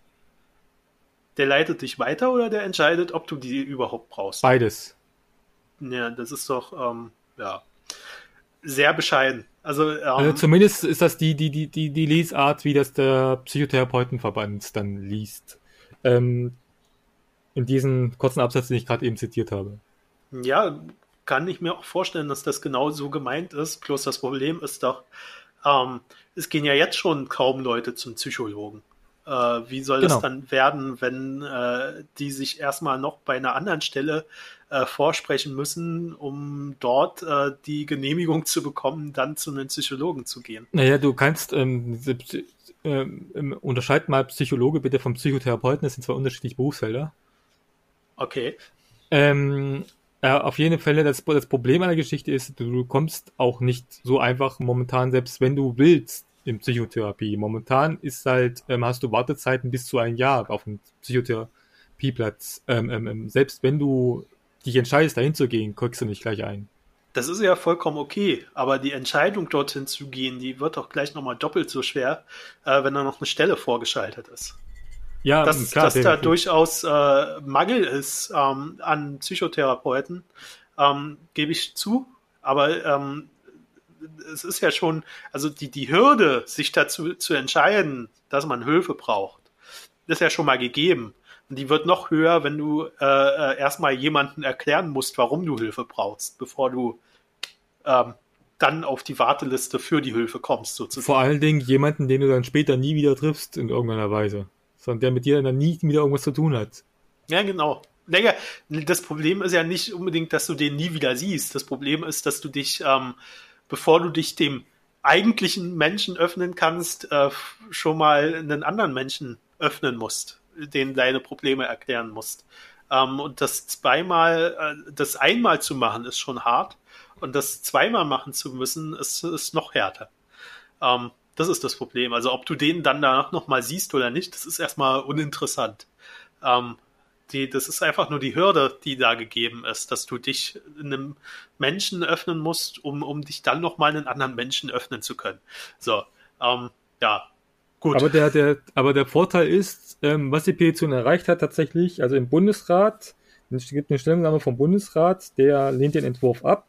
Der leitet dich weiter oder der entscheidet, ob du die überhaupt brauchst? Beides. Ja, das ist doch, ähm, ja sehr bescheiden. Also, ähm, also zumindest ist das die, die, die, die, die Lesart, wie das der Psychotherapeutenverband dann liest. Ähm, in diesem kurzen Absatz, den ich gerade eben zitiert habe. Ja, kann ich mir auch vorstellen, dass das genau so gemeint ist. Plus das Problem ist doch, ähm, es gehen ja jetzt schon kaum Leute zum Psychologen. Äh, wie soll genau. das dann werden, wenn äh, die sich erstmal noch bei einer anderen Stelle äh, vorsprechen müssen, um dort äh, die Genehmigung zu bekommen, dann zu einem Psychologen zu gehen. Naja, du kannst ähm, äh, unterscheid mal Psychologe bitte vom Psychotherapeuten, das sind zwei unterschiedliche Berufsfelder. Okay. Ähm, äh, auf jeden Fall, das, das Problem an der Geschichte ist, du, du kommst auch nicht so einfach momentan, selbst wenn du willst, in Psychotherapie. Momentan ist halt, ähm, hast du Wartezeiten bis zu ein Jahr auf dem Psychotherapieplatz. Ähm, ähm, ähm selbst wenn du dich entscheidest, dahin zu gehen, kriegst du nicht gleich ein. Das ist ja vollkommen okay, aber die Entscheidung, dorthin zu gehen, die wird doch gleich nochmal doppelt so schwer, äh, wenn da noch eine Stelle vorgeschaltet ist. Ja, dass, klar, dass da durchaus äh, Mangel ist ähm, an Psychotherapeuten, ähm, gebe ich zu. Aber ähm, es ist ja schon, also die, die Hürde, sich dazu zu entscheiden, dass man Hilfe braucht, ist ja schon mal gegeben. Und die wird noch höher, wenn du äh, äh, erstmal jemanden erklären musst, warum du Hilfe brauchst, bevor du ähm, dann auf die Warteliste für die Hilfe kommst, sozusagen. Vor allen Dingen jemanden, den du dann später nie wieder triffst in irgendeiner Weise. Sondern der mit dir dann nie wieder irgendwas zu tun hat. Ja, genau. Naja, das Problem ist ja nicht unbedingt, dass du den nie wieder siehst. Das Problem ist, dass du dich, ähm, bevor du dich dem eigentlichen Menschen öffnen kannst, äh, schon mal einen anderen Menschen öffnen musst denen deine Probleme erklären musst. Ähm, und das zweimal, äh, das einmal zu machen, ist schon hart. Und das zweimal machen zu müssen, ist, ist noch härter. Ähm, das ist das Problem. Also ob du den dann danach nochmal siehst oder nicht, das ist erstmal uninteressant. Ähm, die, das ist einfach nur die Hürde, die da gegeben ist, dass du dich einem Menschen öffnen musst, um, um dich dann nochmal einen anderen Menschen öffnen zu können. So, ähm, ja, Gut. Aber der, der, aber der Vorteil ist, ähm, was die Petition erreicht hat tatsächlich, also im Bundesrat, es gibt eine Stellungnahme vom Bundesrat, der lehnt den Entwurf ab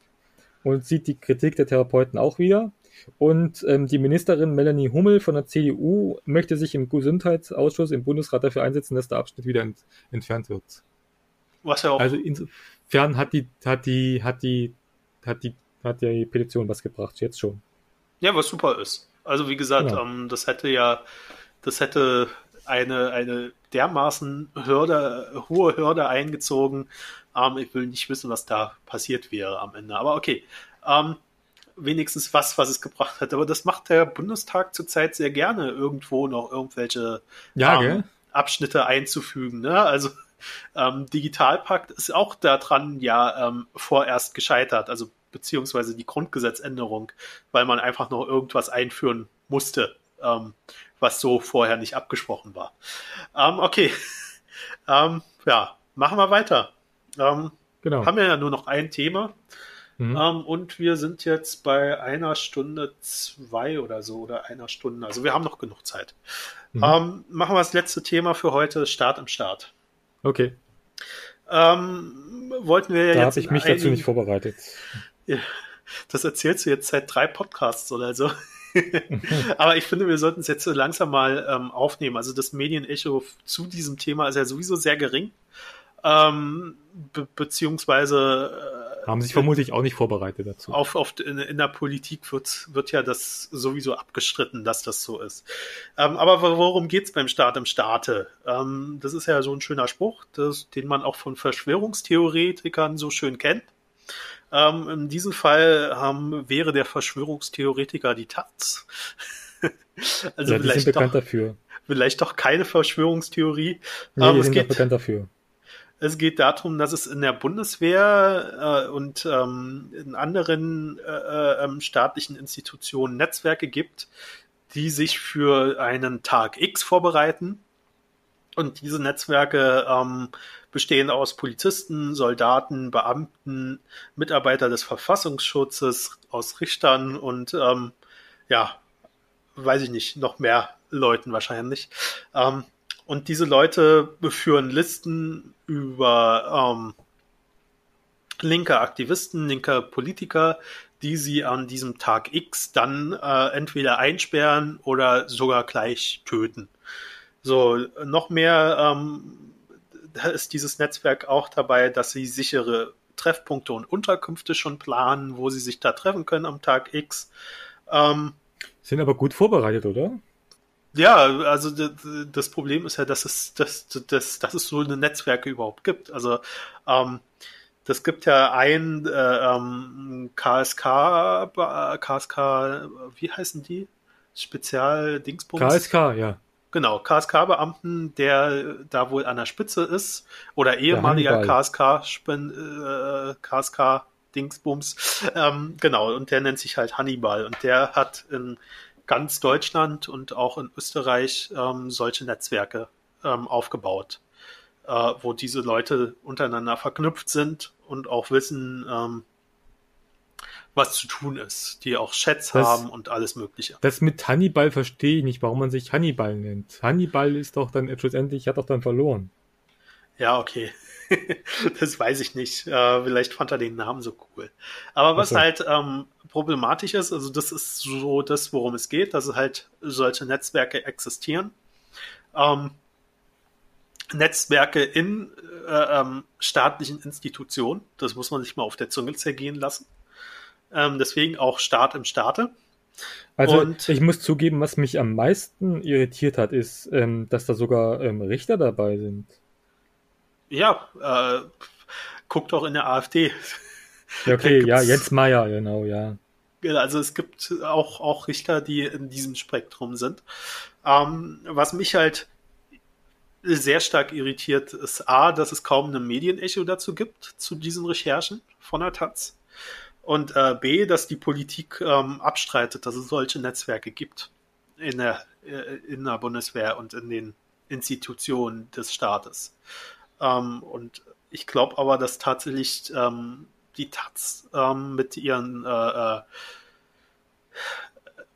und sieht die Kritik der Therapeuten auch wieder. Und ähm, die Ministerin Melanie Hummel von der CDU möchte sich im Gesundheitsausschuss im Bundesrat dafür einsetzen, dass der Abschnitt wieder ent entfernt wird. Was ja auch. Also insofern hat die, hat die, hat die, hat die, hat die Petition was gebracht, jetzt schon. Ja, was super ist. Also wie gesagt, genau. ähm, das hätte ja, das hätte eine, eine dermaßen Hürde, hohe Hürde eingezogen. Ähm, ich will nicht wissen, was da passiert wäre am Ende. Aber okay. Ähm, wenigstens was, was es gebracht hat. Aber das macht der Bundestag zurzeit sehr gerne, irgendwo noch irgendwelche ja, ähm, Abschnitte einzufügen. Ne? Also ähm, Digitalpakt ist auch daran ja ähm, vorerst gescheitert, also beziehungsweise die Grundgesetzänderung, weil man einfach noch irgendwas einführen musste, ähm, was so vorher nicht abgesprochen war. Ähm, okay, ähm, ja, machen wir weiter. Ähm, genau. Haben wir ja nur noch ein Thema. Mhm. Ähm, und wir sind jetzt bei einer Stunde zwei oder so oder einer Stunde. Also wir haben noch genug Zeit. Mhm. Ähm, machen wir das letzte Thema für heute, Start im Start. Okay. Ähm, wollten wir da jetzt. Da habe ich mich dazu nicht vorbereitet. Das erzählst du jetzt seit drei Podcasts oder so. Aber ich finde, wir sollten es jetzt so langsam mal ähm, aufnehmen. Also das Medienecho zu diesem Thema ist ja sowieso sehr gering. Ähm, be beziehungsweise haben sich vermutlich auch nicht vorbereitet dazu. Auf, auf, in, in der Politik wird, wird ja das sowieso abgestritten, dass das so ist. Ähm, aber worum geht's beim Staat im Staate? Ähm, das ist ja so ein schöner Spruch, das, den man auch von Verschwörungstheoretikern so schön kennt. Ähm, in diesem Fall ähm, wäre der Verschwörungstheoretiker die Taz. also ja, die vielleicht sind bekannt doch, dafür. Vielleicht doch keine Verschwörungstheorie. Nee, ähm, die sind geht, bekannt dafür. Es geht darum, dass es in der Bundeswehr äh, und ähm, in anderen äh, äh, ähm, staatlichen Institutionen Netzwerke gibt, die sich für einen Tag X vorbereiten. Und diese Netzwerke ähm, bestehen aus Polizisten, Soldaten, Beamten, Mitarbeiter des Verfassungsschutzes, aus Richtern und ähm, ja, weiß ich nicht, noch mehr Leuten wahrscheinlich. Ähm, und diese Leute führen Listen über ähm, linke Aktivisten, linke Politiker, die sie an diesem Tag X dann äh, entweder einsperren oder sogar gleich töten. So, noch mehr ähm, ist dieses Netzwerk auch dabei, dass sie sichere Treffpunkte und Unterkünfte schon planen, wo sie sich da treffen können am Tag X. Ähm, Sind aber gut vorbereitet, oder? Ja, also das Problem ist ja, dass es, dass, dass, dass es so eine Netzwerke überhaupt gibt. Also ähm, das gibt ja ein äh, ähm, KSK, KSK, wie heißen die? Spezial-Dingsbums? KSK, ja. Genau, KSK-Beamten, der da wohl an der Spitze ist, oder ehemaliger KSK, äh, KSK Dingsbums, ähm, genau, und der nennt sich halt Hannibal. Und der hat in ganz Deutschland und auch in Österreich ähm, solche Netzwerke ähm, aufgebaut, äh, wo diese Leute untereinander verknüpft sind und auch wissen, ähm, was zu tun ist, die auch Chats das, haben und alles Mögliche. Das mit Hannibal verstehe ich nicht, warum man sich Hannibal nennt. Hannibal ist doch dann schlussendlich, hat doch dann verloren. Ja, okay. das weiß ich nicht. Äh, vielleicht fand er den Namen so cool. Aber was okay. halt ähm, problematisch ist, also das ist so das, worum es geht, dass halt solche Netzwerke existieren. Ähm, Netzwerke in äh, ähm, staatlichen Institutionen, das muss man sich mal auf der Zunge zergehen lassen. Ähm, deswegen auch Staat im Staate. Also Und, ich muss zugeben, was mich am meisten irritiert hat, ist, ähm, dass da sogar ähm, Richter dabei sind. Ja, äh, guck doch in der AfD. okay, ja, Jens Meyer, genau, ja. Also es gibt auch, auch Richter, die in diesem Spektrum sind. Ähm, was mich halt sehr stark irritiert, ist A, dass es kaum eine Medienecho dazu gibt, zu diesen Recherchen von der Taz. Und äh, B, dass die Politik ähm, abstreitet, dass es solche Netzwerke gibt in der, äh, in der Bundeswehr und in den Institutionen des Staates. Ähm, und ich glaube aber, dass tatsächlich ähm, die Taz ähm, mit ihren äh, äh,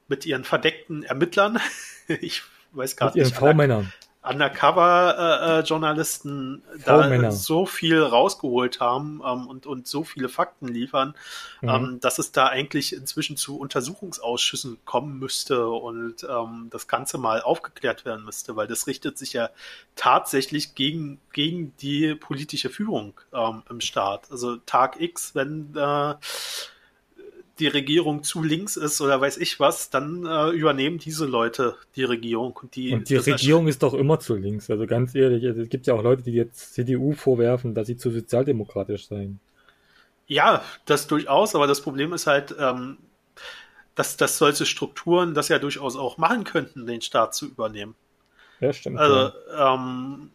mit ihren verdeckten Ermittlern, ich weiß gar nicht. V-Männern. Undercover-Journalisten äh, da V-Männer. so viel rausgeholt haben ähm, und, und so viele Fakten liefern, Mhm. ähm, dass es da eigentlich inzwischen zu Untersuchungsausschüssen kommen müsste und ähm, das Ganze mal aufgeklärt werden müsste, weil das richtet sich ja tatsächlich gegen, gegen die politische Führung ähm, im Staat. Also Tag X, wenn äh, die Regierung zu links ist oder weiß ich was, dann äh, übernehmen diese Leute die Regierung und die, Und die Regierung ist doch immer zu links. Also ganz ehrlich, es gibt ja auch Leute, die jetzt CDU vorwerfen, dass sie zu sozialdemokratisch seien. Ja, das durchaus, aber das Problem ist halt, ähm, dass, dass solche Strukturen das ja durchaus auch machen könnten, den Staat zu übernehmen. Ja, stimmt. Also, ja. ähm,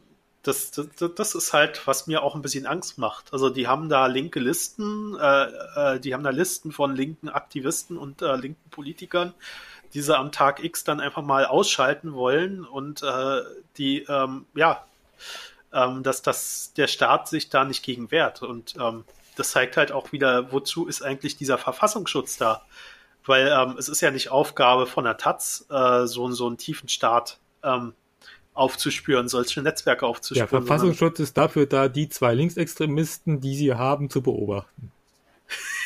das, das, das ist halt, was mir auch ein bisschen Angst macht. Also, die haben da linke Listen, äh, äh, die haben da Listen von linken Aktivisten und äh, linken Politikern, die sie am Tag X dann einfach mal ausschalten wollen und äh, die, ähm, ja, ähm, dass, dass der Staat sich da nicht gegen wehrt. Und ähm, das zeigt halt auch wieder, wozu ist eigentlich dieser Verfassungsschutz da? Weil ähm, es ist ja nicht Aufgabe von der Taz, äh, so, so einen tiefen Staat ähm, aufzuspüren, solche Netzwerke Der aufzuspüren. Verfassungsschutz ist dafür da, die zwei Linksextremisten, die sie haben, zu beobachten.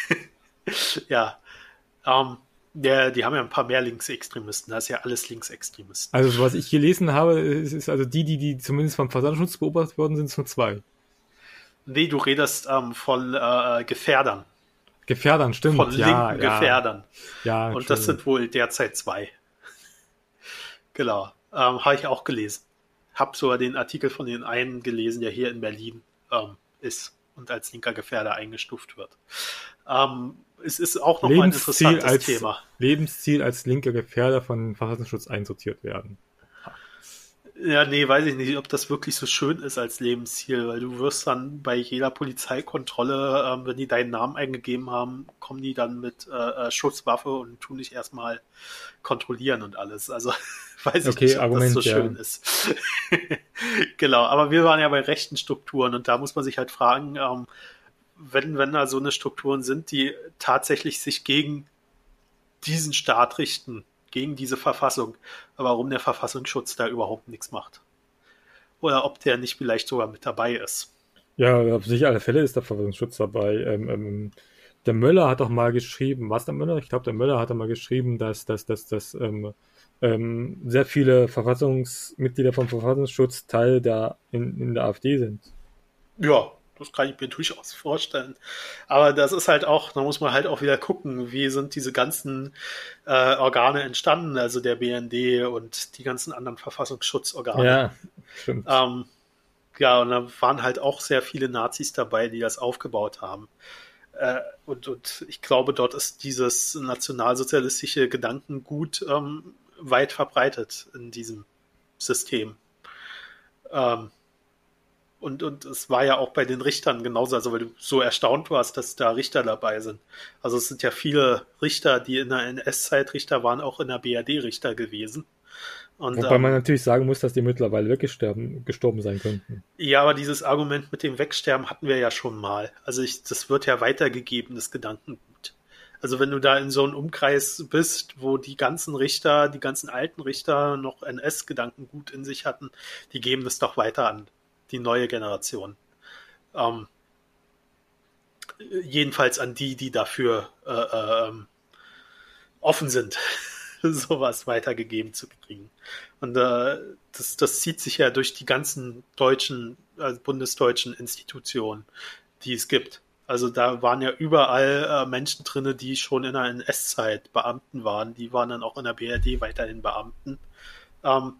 ja. Ähm, der, die haben ja ein paar mehr Linksextremisten. Das ist ja alles Linksextremisten. Also was ich gelesen habe, ist, ist also die, die, die zumindest vom Verfassungsschutz beobachtet worden sind, sind zwei. Nee, du redest ähm, von äh, Gefährdern. Gefährdern, stimmt. Von ja, linken ja, Gefährdern. Ja, Und das sind wohl derzeit zwei. Genau. Ähm, Habe ich auch gelesen. Hab sogar den Artikel von den einen gelesen, der hier in Berlin ähm, ist und als linker Gefährder eingestuft wird. Ähm, es ist auch nochmal ein interessantes als, Thema. Lebensziel als linker Gefährder von Verfassungsschutz einsortiert werden. Ja, nee, weiß ich nicht, ob das wirklich so schön ist als Lebensziel, weil du wirst dann bei jeder Polizeikontrolle, ähm, wenn die deinen Namen eingegeben haben, kommen die dann mit äh, äh, Schusswaffe und tun dich erstmal kontrollieren und alles. Also weiß ich Okay, nicht, ob Argument, das so ja. schön ist. genau, aber wir waren ja bei rechten Strukturen und da muss man sich halt fragen, ähm, wenn, wenn da so eine Strukturen sind, die tatsächlich sich gegen diesen Staat richten, gegen diese Verfassung, warum der Verfassungsschutz da überhaupt nichts macht. Oder ob der nicht vielleicht sogar mit dabei ist. Ja, auf sicher alle Fälle ist der Verfassungsschutz dabei. Ähm, ähm, der Möller hat doch mal geschrieben, was der Möller? Ich glaube, der Möller hat doch mal geschrieben, dass, dass, dass, dass ähm, ähm, sehr viele Verfassungsmitglieder vom Verfassungsschutz Teil der in, in der AfD sind. Ja, das kann ich mir durchaus vorstellen. Aber das ist halt auch, da muss man halt auch wieder gucken, wie sind diese ganzen äh, Organe entstanden, also der BND und die ganzen anderen Verfassungsschutzorgane. Ja, stimmt. Ähm, ja, und da waren halt auch sehr viele Nazis dabei, die das aufgebaut haben. Äh, und, und ich glaube, dort ist dieses nationalsozialistische Gedankengut ähm, weit verbreitet in diesem System. Ähm, und, und es war ja auch bei den Richtern genauso, also weil du so erstaunt warst, dass da Richter dabei sind. Also es sind ja viele Richter, die in der NS-Zeit Richter waren, auch in der BRD Richter gewesen. Und, Wobei ähm, man natürlich sagen muss, dass die mittlerweile weggestorben gestorben sein könnten. Ja, aber dieses Argument mit dem Wegsterben hatten wir ja schon mal. Also ich, das wird ja weitergegeben, das Gedankengut. Also wenn du da in so einem Umkreis bist, wo die ganzen Richter, die ganzen alten Richter noch NS-Gedankengut in sich hatten, die geben das doch weiter an die neue Generation. Ähm, jedenfalls an die, die dafür äh, äh, ähm, offen sind, sowas weitergegeben zu kriegen. Und äh, das, das zieht sich ja durch die ganzen deutschen, äh, bundesdeutschen Institutionen, die es gibt. Also da waren ja überall äh, Menschen drinne, die schon in der NS-Zeit Beamten waren. Die waren dann auch in der BRD weiterhin Beamten. Ähm,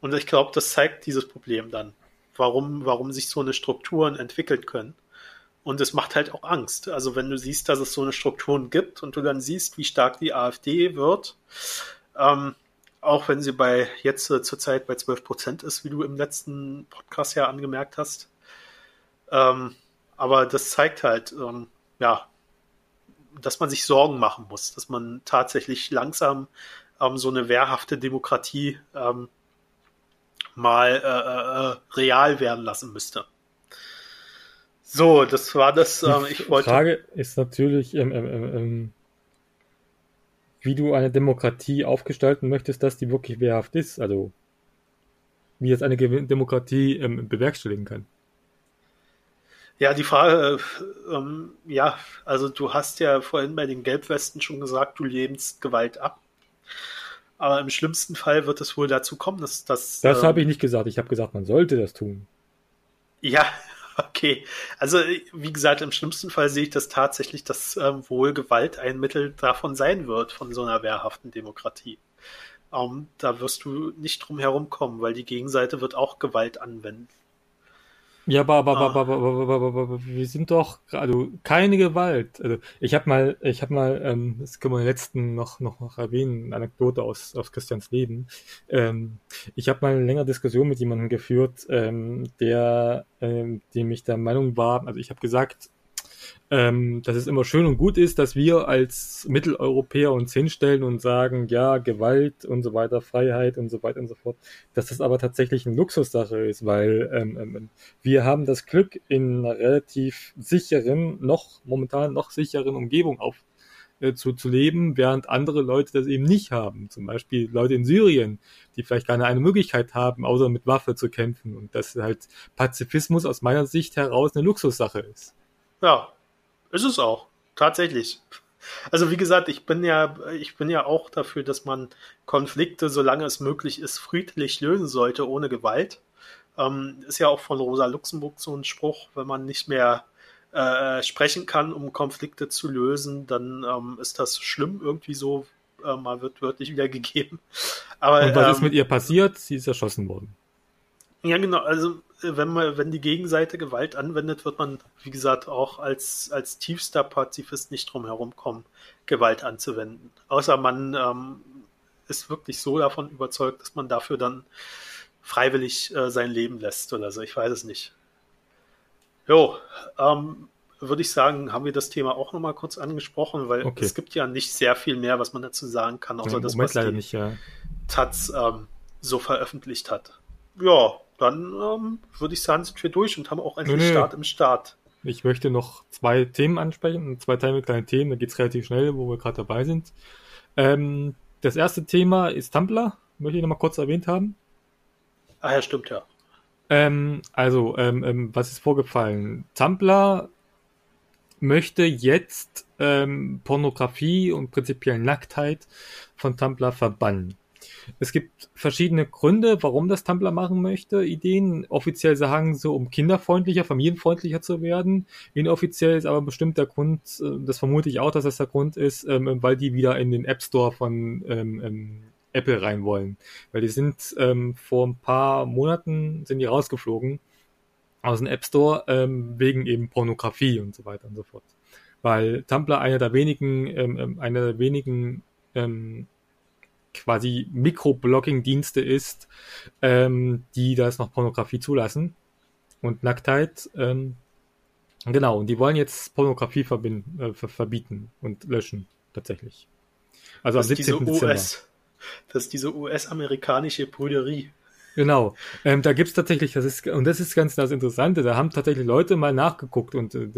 und ich glaube, das zeigt dieses Problem dann, warum, warum sich so eine Strukturen entwickeln können. Und es macht halt auch Angst. Also wenn du siehst, dass es so eine Strukturen gibt und du dann siehst, wie stark die AfD wird, ähm, auch wenn sie bei jetzt äh, zurzeit bei 12 Prozent ist, wie du im letzten Podcast ja angemerkt hast. Ähm, aber das zeigt halt, ähm, ja, dass man sich Sorgen machen muss, dass man tatsächlich langsam ähm, so eine wehrhafte Demokratie ähm, mal äh, äh, real werden lassen müsste. So, das war das. Ähm, ich Die wollte. Frage ist natürlich, ähm, ähm, ähm, ähm, wie du eine Demokratie aufgestalten möchtest, dass die wirklich wehrhaft ist. Also wie jetzt eine Demokratie ähm, bewerkstelligen kann. Ja, die Frage, äh, ähm, ja, also du hast ja vorhin bei den Gelbwesten schon gesagt, du lehnst Gewalt ab. Aber im schlimmsten Fall wird es wohl dazu kommen, dass das. Das ähm, habe ich nicht gesagt. Ich habe gesagt, man sollte das tun. Ja, okay. Also, wie gesagt, im schlimmsten Fall sehe ich das tatsächlich, dass ähm, wohl Gewalt ein Mittel davon sein wird, von so einer wehrhaften Demokratie. Ähm, da wirst du nicht drum herum kommen, weil die Gegenseite wird auch Gewalt anwenden. Ja, aber, aber, ah. aber, aber, aber, aber, aber, wir sind doch, also keine Gewalt. Also ich habe mal, ich habe mal, ähm, das können wir im letzten noch, noch, noch erwähnen, eine Anekdote aus, aus Christians Leben. Ähm, ich habe mal eine längere Diskussion mit jemandem geführt, ähm, der, ähm, dem ich der Meinung war, also ich habe gesagt, ähm, dass es immer schön und gut ist, dass wir als Mitteleuropäer uns hinstellen und sagen, ja, Gewalt und so weiter, Freiheit und so weiter und so fort, dass das aber tatsächlich eine Luxussache ist, weil ähm, ähm, wir haben das Glück, in einer relativ sicheren, noch momentan noch sicheren Umgebung auf äh, zu, zu leben, während andere Leute das eben nicht haben. Zum Beispiel Leute in Syrien, die vielleicht gar keine Möglichkeit haben, außer mit Waffe zu kämpfen und dass halt Pazifismus aus meiner Sicht heraus eine Luxussache ist. Ja, ist es auch. Tatsächlich. Also wie gesagt, ich bin ja, ich bin ja auch dafür, dass man Konflikte, solange es möglich ist, friedlich lösen sollte, ohne Gewalt. Ähm, ist ja auch von Rosa Luxemburg so ein Spruch, wenn man nicht mehr äh, sprechen kann, um Konflikte zu lösen, dann ähm, ist das schlimm irgendwie so, äh, mal wird wörtlich wiedergegeben. Aber, Und was ähm, ist mit ihr passiert? Sie ist erschossen worden. Ja, genau. Also wenn man, wenn die Gegenseite Gewalt anwendet, wird man, wie gesagt, auch als, als tiefster Pazifist nicht drum herum kommen, Gewalt anzuwenden. Außer man ähm, ist wirklich so davon überzeugt, dass man dafür dann freiwillig äh, sein Leben lässt oder so. Ich weiß es nicht. Jo, ähm, würde ich sagen, haben wir das Thema auch nochmal kurz angesprochen, weil okay. es gibt ja nicht sehr viel mehr, was man dazu sagen kann, außer ja, das, was die nicht, ja. Taz ähm, so veröffentlicht hat. Ja, dann ähm, würde ich sagen, sind wir durch und haben auch einen nee, Start im Start. Ich möchte noch zwei Themen ansprechen, zwei Teile mit kleinen Themen, da geht es relativ schnell, wo wir gerade dabei sind. Ähm, das erste Thema ist Tumblr, möchte ich nochmal kurz erwähnt haben. Ah ja, stimmt, ja. Ähm, also, ähm, ähm, was ist vorgefallen? Tumblr möchte jetzt ähm, Pornografie und prinzipiell Nacktheit von Tumblr verbannen. Es gibt verschiedene Gründe, warum das Tumblr machen möchte. Ideen. Offiziell sagen sie, um kinderfreundlicher, familienfreundlicher zu werden. Inoffiziell ist aber bestimmt der Grund, äh, das vermute ich auch, dass das der Grund ist, ähm, weil die wieder in den App Store von ähm, ähm, Apple rein wollen. Weil die sind ähm, vor ein paar Monaten sind die rausgeflogen aus dem App Store ähm, wegen eben Pornografie und so weiter und so fort. Weil Tumblr einer der wenigen, ähm, ähm einer der wenigen ähm, quasi Mikroblocking-Dienste ist, ähm, die das noch Pornografie zulassen und Nacktheit. Ähm, genau, und die wollen jetzt Pornografie verbinden, äh, verbieten und löschen, tatsächlich. Also das am 17. Dezember. US, das ist diese US-amerikanische Brüderie. Genau. Ähm, da gibt's tatsächlich, das ist, und das ist ganz das Interessante, da haben tatsächlich Leute mal nachgeguckt und äh,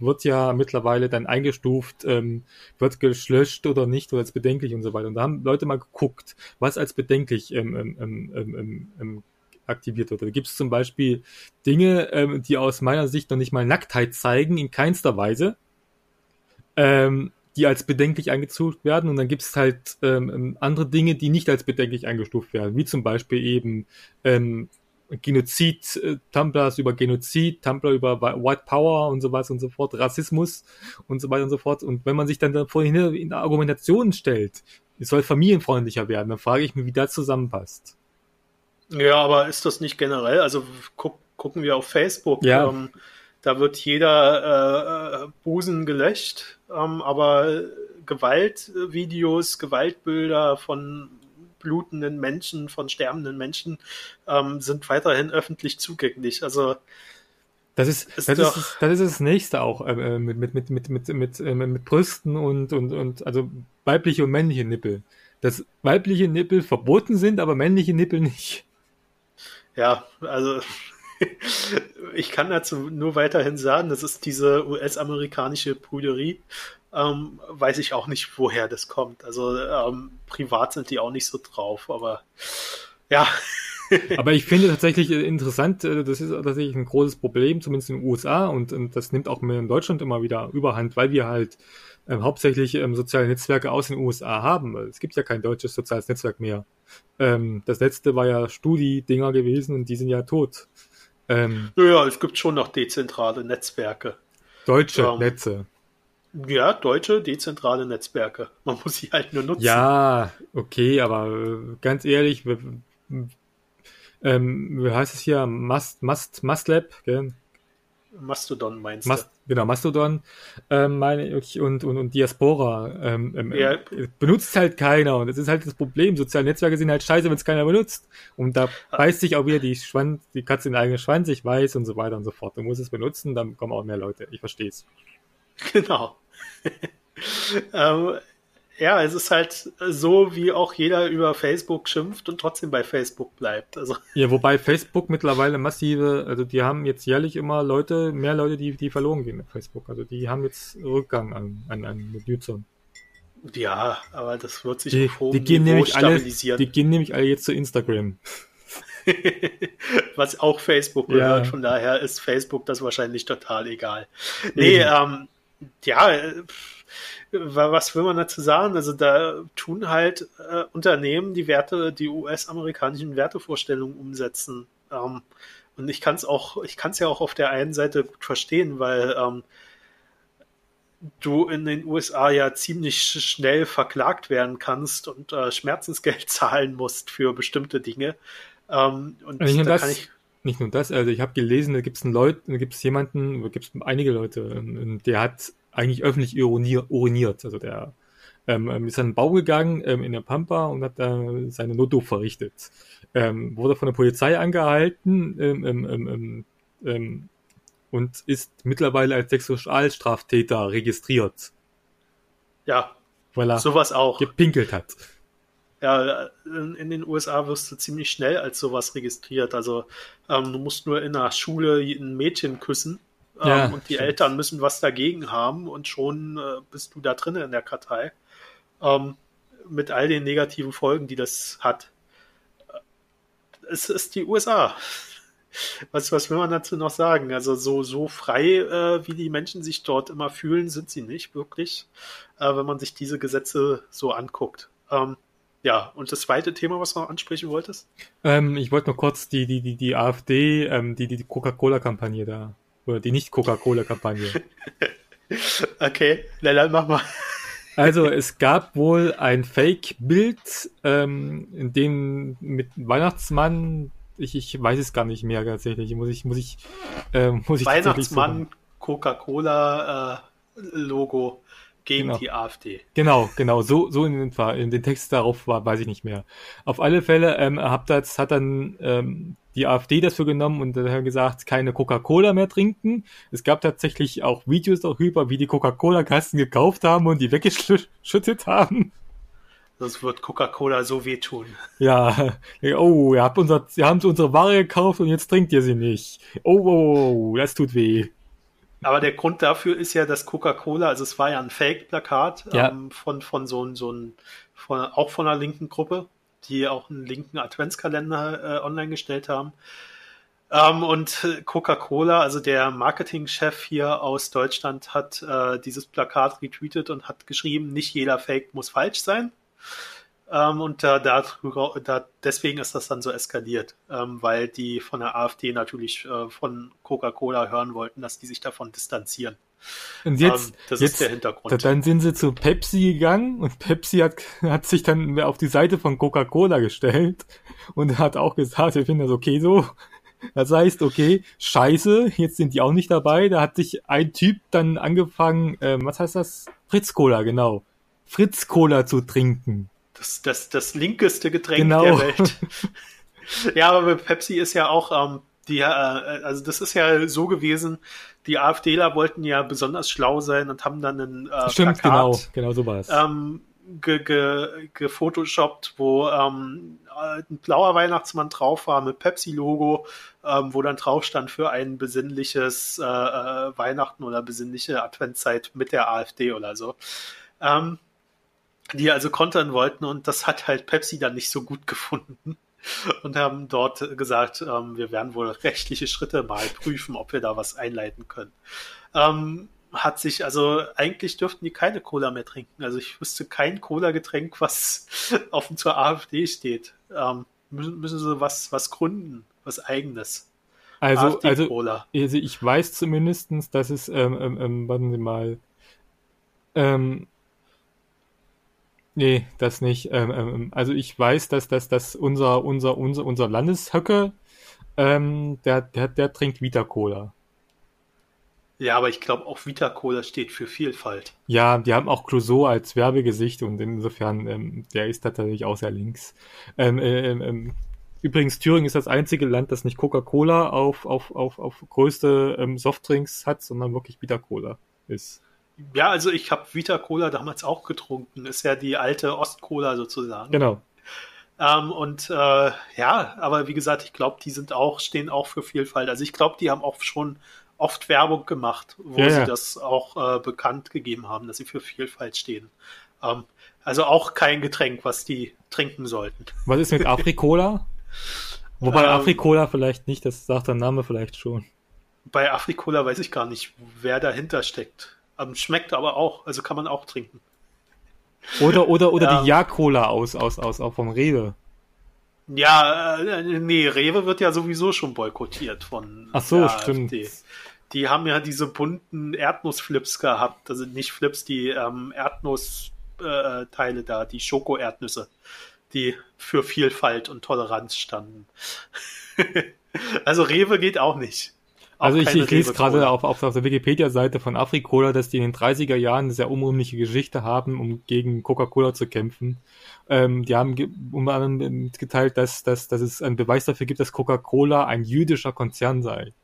wird ja mittlerweile dann eingestuft, ähm, wird gelöscht oder nicht oder als bedenklich und so weiter. Und da haben Leute mal geguckt, was als bedenklich ähm, ähm, ähm, ähm, aktiviert wird. Da gibt's zum Beispiel Dinge, die aus meiner Sicht noch nicht mal Nacktheit zeigen, in keinster Weise. Ähm, die als bedenklich eingestuft werden und dann gibt es halt ähm, ähm, andere Dinge, die nicht als bedenklich eingestuft werden, wie zum Beispiel eben ähm, Genozid, äh, Tumblrs über Genozid, Tumblr über White Power und so weiter und so fort, Rassismus und so weiter und so fort. Und wenn man sich dann da vorhin in der Argumentation stellt, es soll familienfreundlicher werden, dann frage ich mich, wie das zusammenpasst. Ja, aber ist das nicht generell? Also guck, gucken wir auf Facebook. Ja. Ähm, da wird jeder äh, Busen gelöscht, ähm, aber Gewaltvideos, Gewaltbilder von blutenden Menschen, von sterbenden Menschen ähm, sind weiterhin öffentlich zugänglich. Also das ist, ist das, doch, ist, das ist das nächste auch äh, mit, mit, mit, mit, mit, mit, äh, mit Brüsten und, und, und also weibliche und männliche Nippel. Dass weibliche Nippel verboten sind, aber männliche Nippel nicht. Ja, also ich kann dazu nur weiterhin sagen, das ist diese US-amerikanische Brüderie. Ähm, weiß ich auch nicht, woher das kommt. Also ähm, privat sind die auch nicht so drauf, aber ja. Aber ich finde tatsächlich interessant, äh, das ist tatsächlich ein großes Problem, zumindest in den USA und, und das nimmt auch in Deutschland immer wieder überhand, weil wir halt ähm, hauptsächlich ähm, soziale Netzwerke aus den USA haben. Es gibt ja kein deutsches soziales Netzwerk mehr. Ähm, das letzte war ja Studi-Dinger gewesen und die sind ja tot. Ähm, naja, es gibt schon noch dezentrale Netzwerke. Deutsche ähm, Netze. Ja, deutsche dezentrale Netzwerke. Man muss sie halt nur nutzen. Ja, okay, aber äh, ganz ehrlich, ähm, wie heißt es hier? Must, Must, Mustlab, gell? Mastodon meinst Mast, du? Genau, Mastodon ähm, meine ich und, und, und Diaspora ähm, ähm, ja. benutzt halt keiner und das ist halt das Problem. Soziale Netzwerke sind halt scheiße, wenn es keiner benutzt. Und da ah. beißt sich auch wieder die, Schwanz, die Katze in den eigenen Schwanz, ich weiß und so weiter und so fort. Du musst es benutzen, dann kommen auch mehr Leute. Ich verstehe es. Genau. ähm, ja, es ist halt so, wie auch jeder über Facebook schimpft und trotzdem bei Facebook bleibt. Also. Ja, wobei Facebook mittlerweile massive, also die haben jetzt jährlich immer Leute, mehr Leute, die, die verloren gehen auf Facebook. Also die haben jetzt Rückgang an, an, an Nutzern. Ja, aber das wird sich die, die gehen Niveau nämlich stabilisieren. Alle, die gehen nämlich alle jetzt zu Instagram. Was auch Facebook gehört, ja. von daher ist Facebook das wahrscheinlich total egal. Nee, ähm, ja, äh, was will man dazu sagen? Also da tun halt äh, Unternehmen die Werte, die US-amerikanischen Wertevorstellungen umsetzen. Ähm, und ich kann es auch, ich kann es ja auch auf der einen Seite gut verstehen, weil ähm, du in den USA ja ziemlich schnell verklagt werden kannst und äh, Schmerzensgeld zahlen musst für bestimmte Dinge. Ähm, und nicht da das, kann ich nicht nur das, also ich habe gelesen, da gibt es einen Leut, da gibt es jemanden, da gibt es einige Leute, der hat eigentlich öffentlich uriniert. Also der ähm, ähm, ist an den Bau gegangen ähm, in der Pampa und hat da seine Noto verrichtet. Ähm, wurde von der Polizei angehalten ähm, ähm, ähm, und ist mittlerweile als Sexualstraftäter registriert. Ja, weil er sowas auch gepinkelt hat. Ja, in, den USA wirst du ziemlich schnell als sowas registriert. Also ähm, du musst nur in der Schule ein Mädchen küssen ja, ähm, und die stimmt. Eltern müssen was dagegen haben und schon äh, bist du da drin in der Kartei. Ähm, mit all den negativen Folgen, die das hat. Es ist die USA. Was, was will man dazu noch sagen? Also so, so frei, äh, wie die Menschen sich dort immer fühlen, sind sie nicht wirklich, äh, wenn man sich diese Gesetze so anguckt. Ähm, ja, und das zweite Thema, was du noch ansprechen wolltest? Ähm, ich wollte noch kurz die, die, die, die AfD, ähm, die, die Coca-Cola-Kampagne da oder die Nicht-Coca-Cola-Kampagne. okay, dann mach mal. Also es gab wohl ein Fake-Bild, ähm, in dem mit Weihnachtsmann, ich, ich weiß es gar nicht mehr tatsächlich, muss ich, muss ich, äh, muss ich Weihnachtsmann, Coca-Cola äh, Logo gegen genau. die AfD. Genau, genau, so, so in den, in den Text darauf war, weiß ich nicht mehr. Auf alle Fälle ähm, hat, das, hat dann ähm, die AfD dafür genommen und hat gesagt, keine Coca-Cola mehr trinken. Es gab tatsächlich auch Videos darüber, wie die Coca-Cola-Kasten gekauft haben und die weggeschüttet haben. Das wird Coca-Cola so wehtun. Ja, oh, ihr habt unser, ihr habt unsere Ware gekauft und jetzt trinkt ihr sie nicht. Oh, oh, oh, das tut weh. Aber der Grund dafür ist ja, dass Coca-Cola, also es war ja ein Fake-Plakat ja. ähm, von, von so, so ein, von, auch von einer linken Gruppe, die auch einen linken Adventskalender äh, online gestellt haben. Ähm, und Coca-Cola, also der Marketingchef hier aus Deutschland, hat äh, dieses Plakat retweetet und hat geschrieben, nicht jeder Fake muss falsch sein. Ähm, und da, da, da, deswegen ist das dann so eskaliert, ähm, weil die von der AfD natürlich äh, von Coca-Cola hören wollten, dass die sich davon distanzieren. Und jetzt, ähm, das jetzt, ist der Hintergrund. Dann sind sie zu Pepsi gegangen und Pepsi hat, hat sich dann auf die Seite von Coca-Cola gestellt und hat auch gesagt, wir finden das okay so. Das heißt, okay, scheiße, jetzt sind die auch nicht dabei. Da hat sich ein Typ dann angefangen, ähm, was heißt das? Fritz Cola, genau. Fritz Cola zu trinken das, das, das linkeste Getränk genau. der Welt. ja, aber Pepsi ist ja auch, ähm, die, äh, also das ist ja so gewesen, die AfDler wollten ja besonders schlau sein und haben dann ein äh, Stimmt, Plakat, genau, genau so war es. Ähm, gefotoshoppt, ge, ge wo ähm, ein blauer Weihnachtsmann drauf war mit Pepsi-Logo, ähm, wo dann drauf stand für ein besinnliches äh, äh, Weihnachten oder besinnliche Adventszeit mit der AfD oder so. Ähm, die also kontern wollten und das hat halt Pepsi dann nicht so gut gefunden. Und haben dort gesagt, ähm, wir werden wohl rechtliche Schritte mal prüfen, ob wir da was einleiten können. Ähm, hat sich, also eigentlich dürften die keine Cola mehr trinken. Also ich wüsste kein Cola-Getränk, was offen zur AfD steht. Ähm, müssen, müssen sie was, was gründen, was eigenes. Also, also, also ich weiß zumindestens, dass es, ähm, ähm, ähm, warten Sie mal, ähm, nee, das nicht. Ähm, ähm, also ich weiß, dass, dass, dass unser, unser, unser, unser Landeshöcke, ähm, der, der, der trinkt Vita Cola. Ja, aber ich glaube auch Vita Cola steht für Vielfalt. Ja, die haben auch Clouseau als Werbegesicht und insofern, ähm, der ist tatsächlich auch sehr links. Ähm, äh, ähm, ähm, übrigens, Thüringen ist das einzige Land, das nicht Coca-Cola auf, auf, auf, auf größte ähm, Softdrinks hat, sondern wirklich Vita Cola ist. Ja, also ich habe Vita Cola damals auch getrunken. Ist ja die alte Ost-Cola sozusagen. Genau. Ähm, und äh, ja, aber wie gesagt, ich glaube, die sind auch, stehen auch für Vielfalt. Also ich glaube, die haben auch schon oft Werbung gemacht, wo ja, sie ja. das auch äh, bekannt gegeben haben, dass sie für Vielfalt stehen. Ähm, also auch kein Getränk, was die trinken sollten. Was ist mit Afrikola? Wobei ähm, Afrikola vielleicht nicht, das sagt der Name vielleicht schon. Bei Afrikola weiß ich gar nicht, wer dahinter steckt. Ähm, schmeckt aber auch, also kann man auch trinken. Oder, oder, oder die ähm. Ja-Cola aus, aus, aus, auch vom Rewe. Ja, äh, nee, Rewe wird ja sowieso schon boykottiert von. Ach so, stimmt. AfD. Die haben ja diese bunten Erdnussflips gehabt. Das sind nicht Flips, die ähm, Erdnussteile äh, da, die Schoko-Erdnüsse, die für Vielfalt und Toleranz standen. also Rewe geht auch nicht. Also ich, ich lese gerade auf, auf, auf der Wikipedia-Seite von Afrikola, dass die in den 30er Jahren eine sehr unrühmliche Geschichte haben, um gegen Coca-Cola zu kämpfen. Ähm, die haben unter anderem mitgeteilt, dass, dass, dass es einen Beweis dafür gibt, dass Coca-Cola ein jüdischer Konzern sei.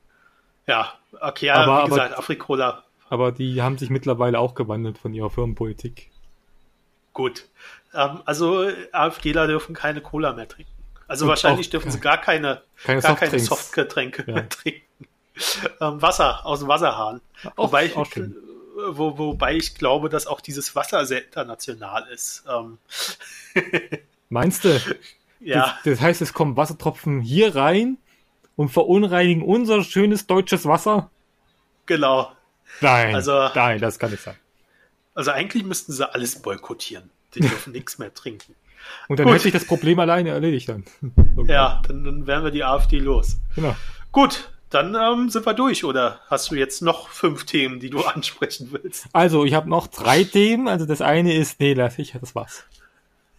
Ja, okay, ja, aber, wie gesagt, aber, Afrikola. Aber die haben sich mittlerweile auch gewandelt von ihrer Firmenpolitik. Gut. Ähm, also AfDler dürfen keine Cola mehr trinken. Also Und wahrscheinlich dürfen sie gar keine, keine gar keine Softgetränke ja. mehr trinken ähm, Wasser aus dem Wasserhahn. Auch, wobei, ich, wo, wobei ich glaube, dass auch dieses Wasser sehr international ist. Ähm. Meinst du? Ja. Das, das, heißt, es kommen Wassertropfen hier rein und verunreinigen unser schönes deutsches Wasser? Genau. Nein, also, nein, das kann nicht sein. Also eigentlich müssten sie alles boykottieren. Die dürfen nichts mehr trinken. Und dann Gut. hätte ich das Problem alleine erledigt dann. ja, dann, dann wären wir die AfD los. Genau. Gut, dann ähm, sind wir durch, oder hast du jetzt noch fünf Themen, die du ansprechen willst? Also, ich habe noch drei Themen. Also das eine ist, nee, lass ich, das war's.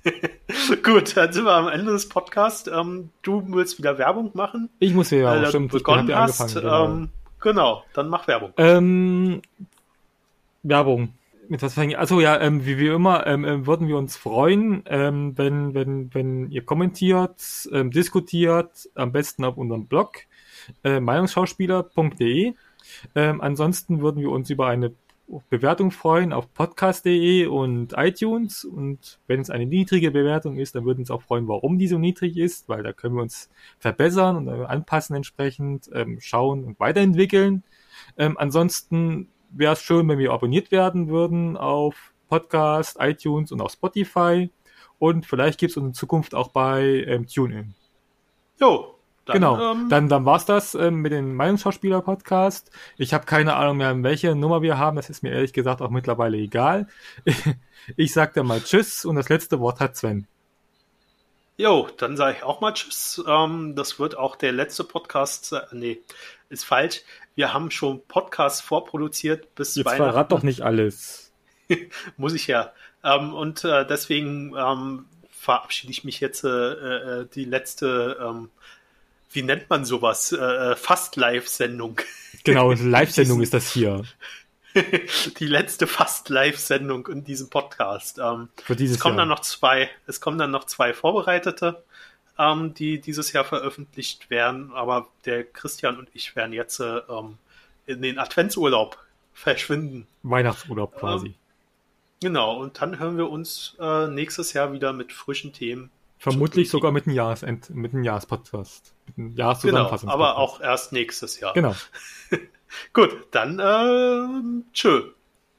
Gut, dann sind wir am Ende des Podcasts. Ähm, du willst wieder Werbung machen. Ich muss wieder, äh, stimmt. Begonnen ich hast, angefangen, genau. Ähm, genau, dann mach Werbung. Ähm, Werbung. Mit was? Also ja, ähm, wie wir immer ähm, äh, würden wir uns freuen, ähm, wenn, wenn, wenn ihr kommentiert, ähm, diskutiert, am besten auf unserem Blog äh, meinungsschauspieler.de. Ähm, ansonsten würden wir uns über eine Bewertung freuen auf podcast.de und iTunes. Und wenn es eine niedrige Bewertung ist, dann würden wir uns auch freuen, warum die so niedrig ist, weil da können wir uns verbessern und anpassen entsprechend, ähm, schauen und weiterentwickeln. Ähm, ansonsten wäre es schön, wenn wir abonniert werden würden auf Podcast, iTunes und auf Spotify. Und vielleicht gibt es uns in Zukunft auch bei ähm, TuneIn. Jo, dann, genau, ähm, dann, dann war's das ähm, mit dem Meinungsschauspieler-Podcast. Ich habe keine Ahnung mehr, welche Nummer wir haben. Das ist mir ehrlich gesagt auch mittlerweile egal. ich sag dir mal Tschüss und das letzte Wort hat Sven. Jo, dann sage ich auch mal Tschüss. Ähm, das wird auch der letzte Podcast. Äh, nee, ist falsch. Wir haben schon Podcasts vorproduziert bis Jetzt Weihnachten. verrat doch nicht alles. Muss ich ja. Ähm, und äh, deswegen ähm, verabschiede ich mich jetzt äh, äh die letzte ähm, wie nennt man sowas? Äh, äh fast Live-Sendung. Genau, Live-Sendung ist das hier. die letzte fast Live-Sendung in diesem Podcast. Ähm, Für dieses es kommen Jahr. dann noch zwei, es kommen dann noch zwei vorbereitete, ähm, die dieses Jahr veröffentlicht werden, aber der Christian und ich werden jetzt äh, ähm, in den Adventsurlaub verschwinden. Weihnachtsurlaub quasi. Ähm, genau, und dann hören wir uns äh, nächstes Jahr wieder mit frischen Themen Vermutlich sogar mit einem Jahresend, mit einem Jahrespodcast. Jahreszusammenfassungspodcast. Genau, aber auch erst nächstes Jahr. Genau. Gut, dann äh, tschö.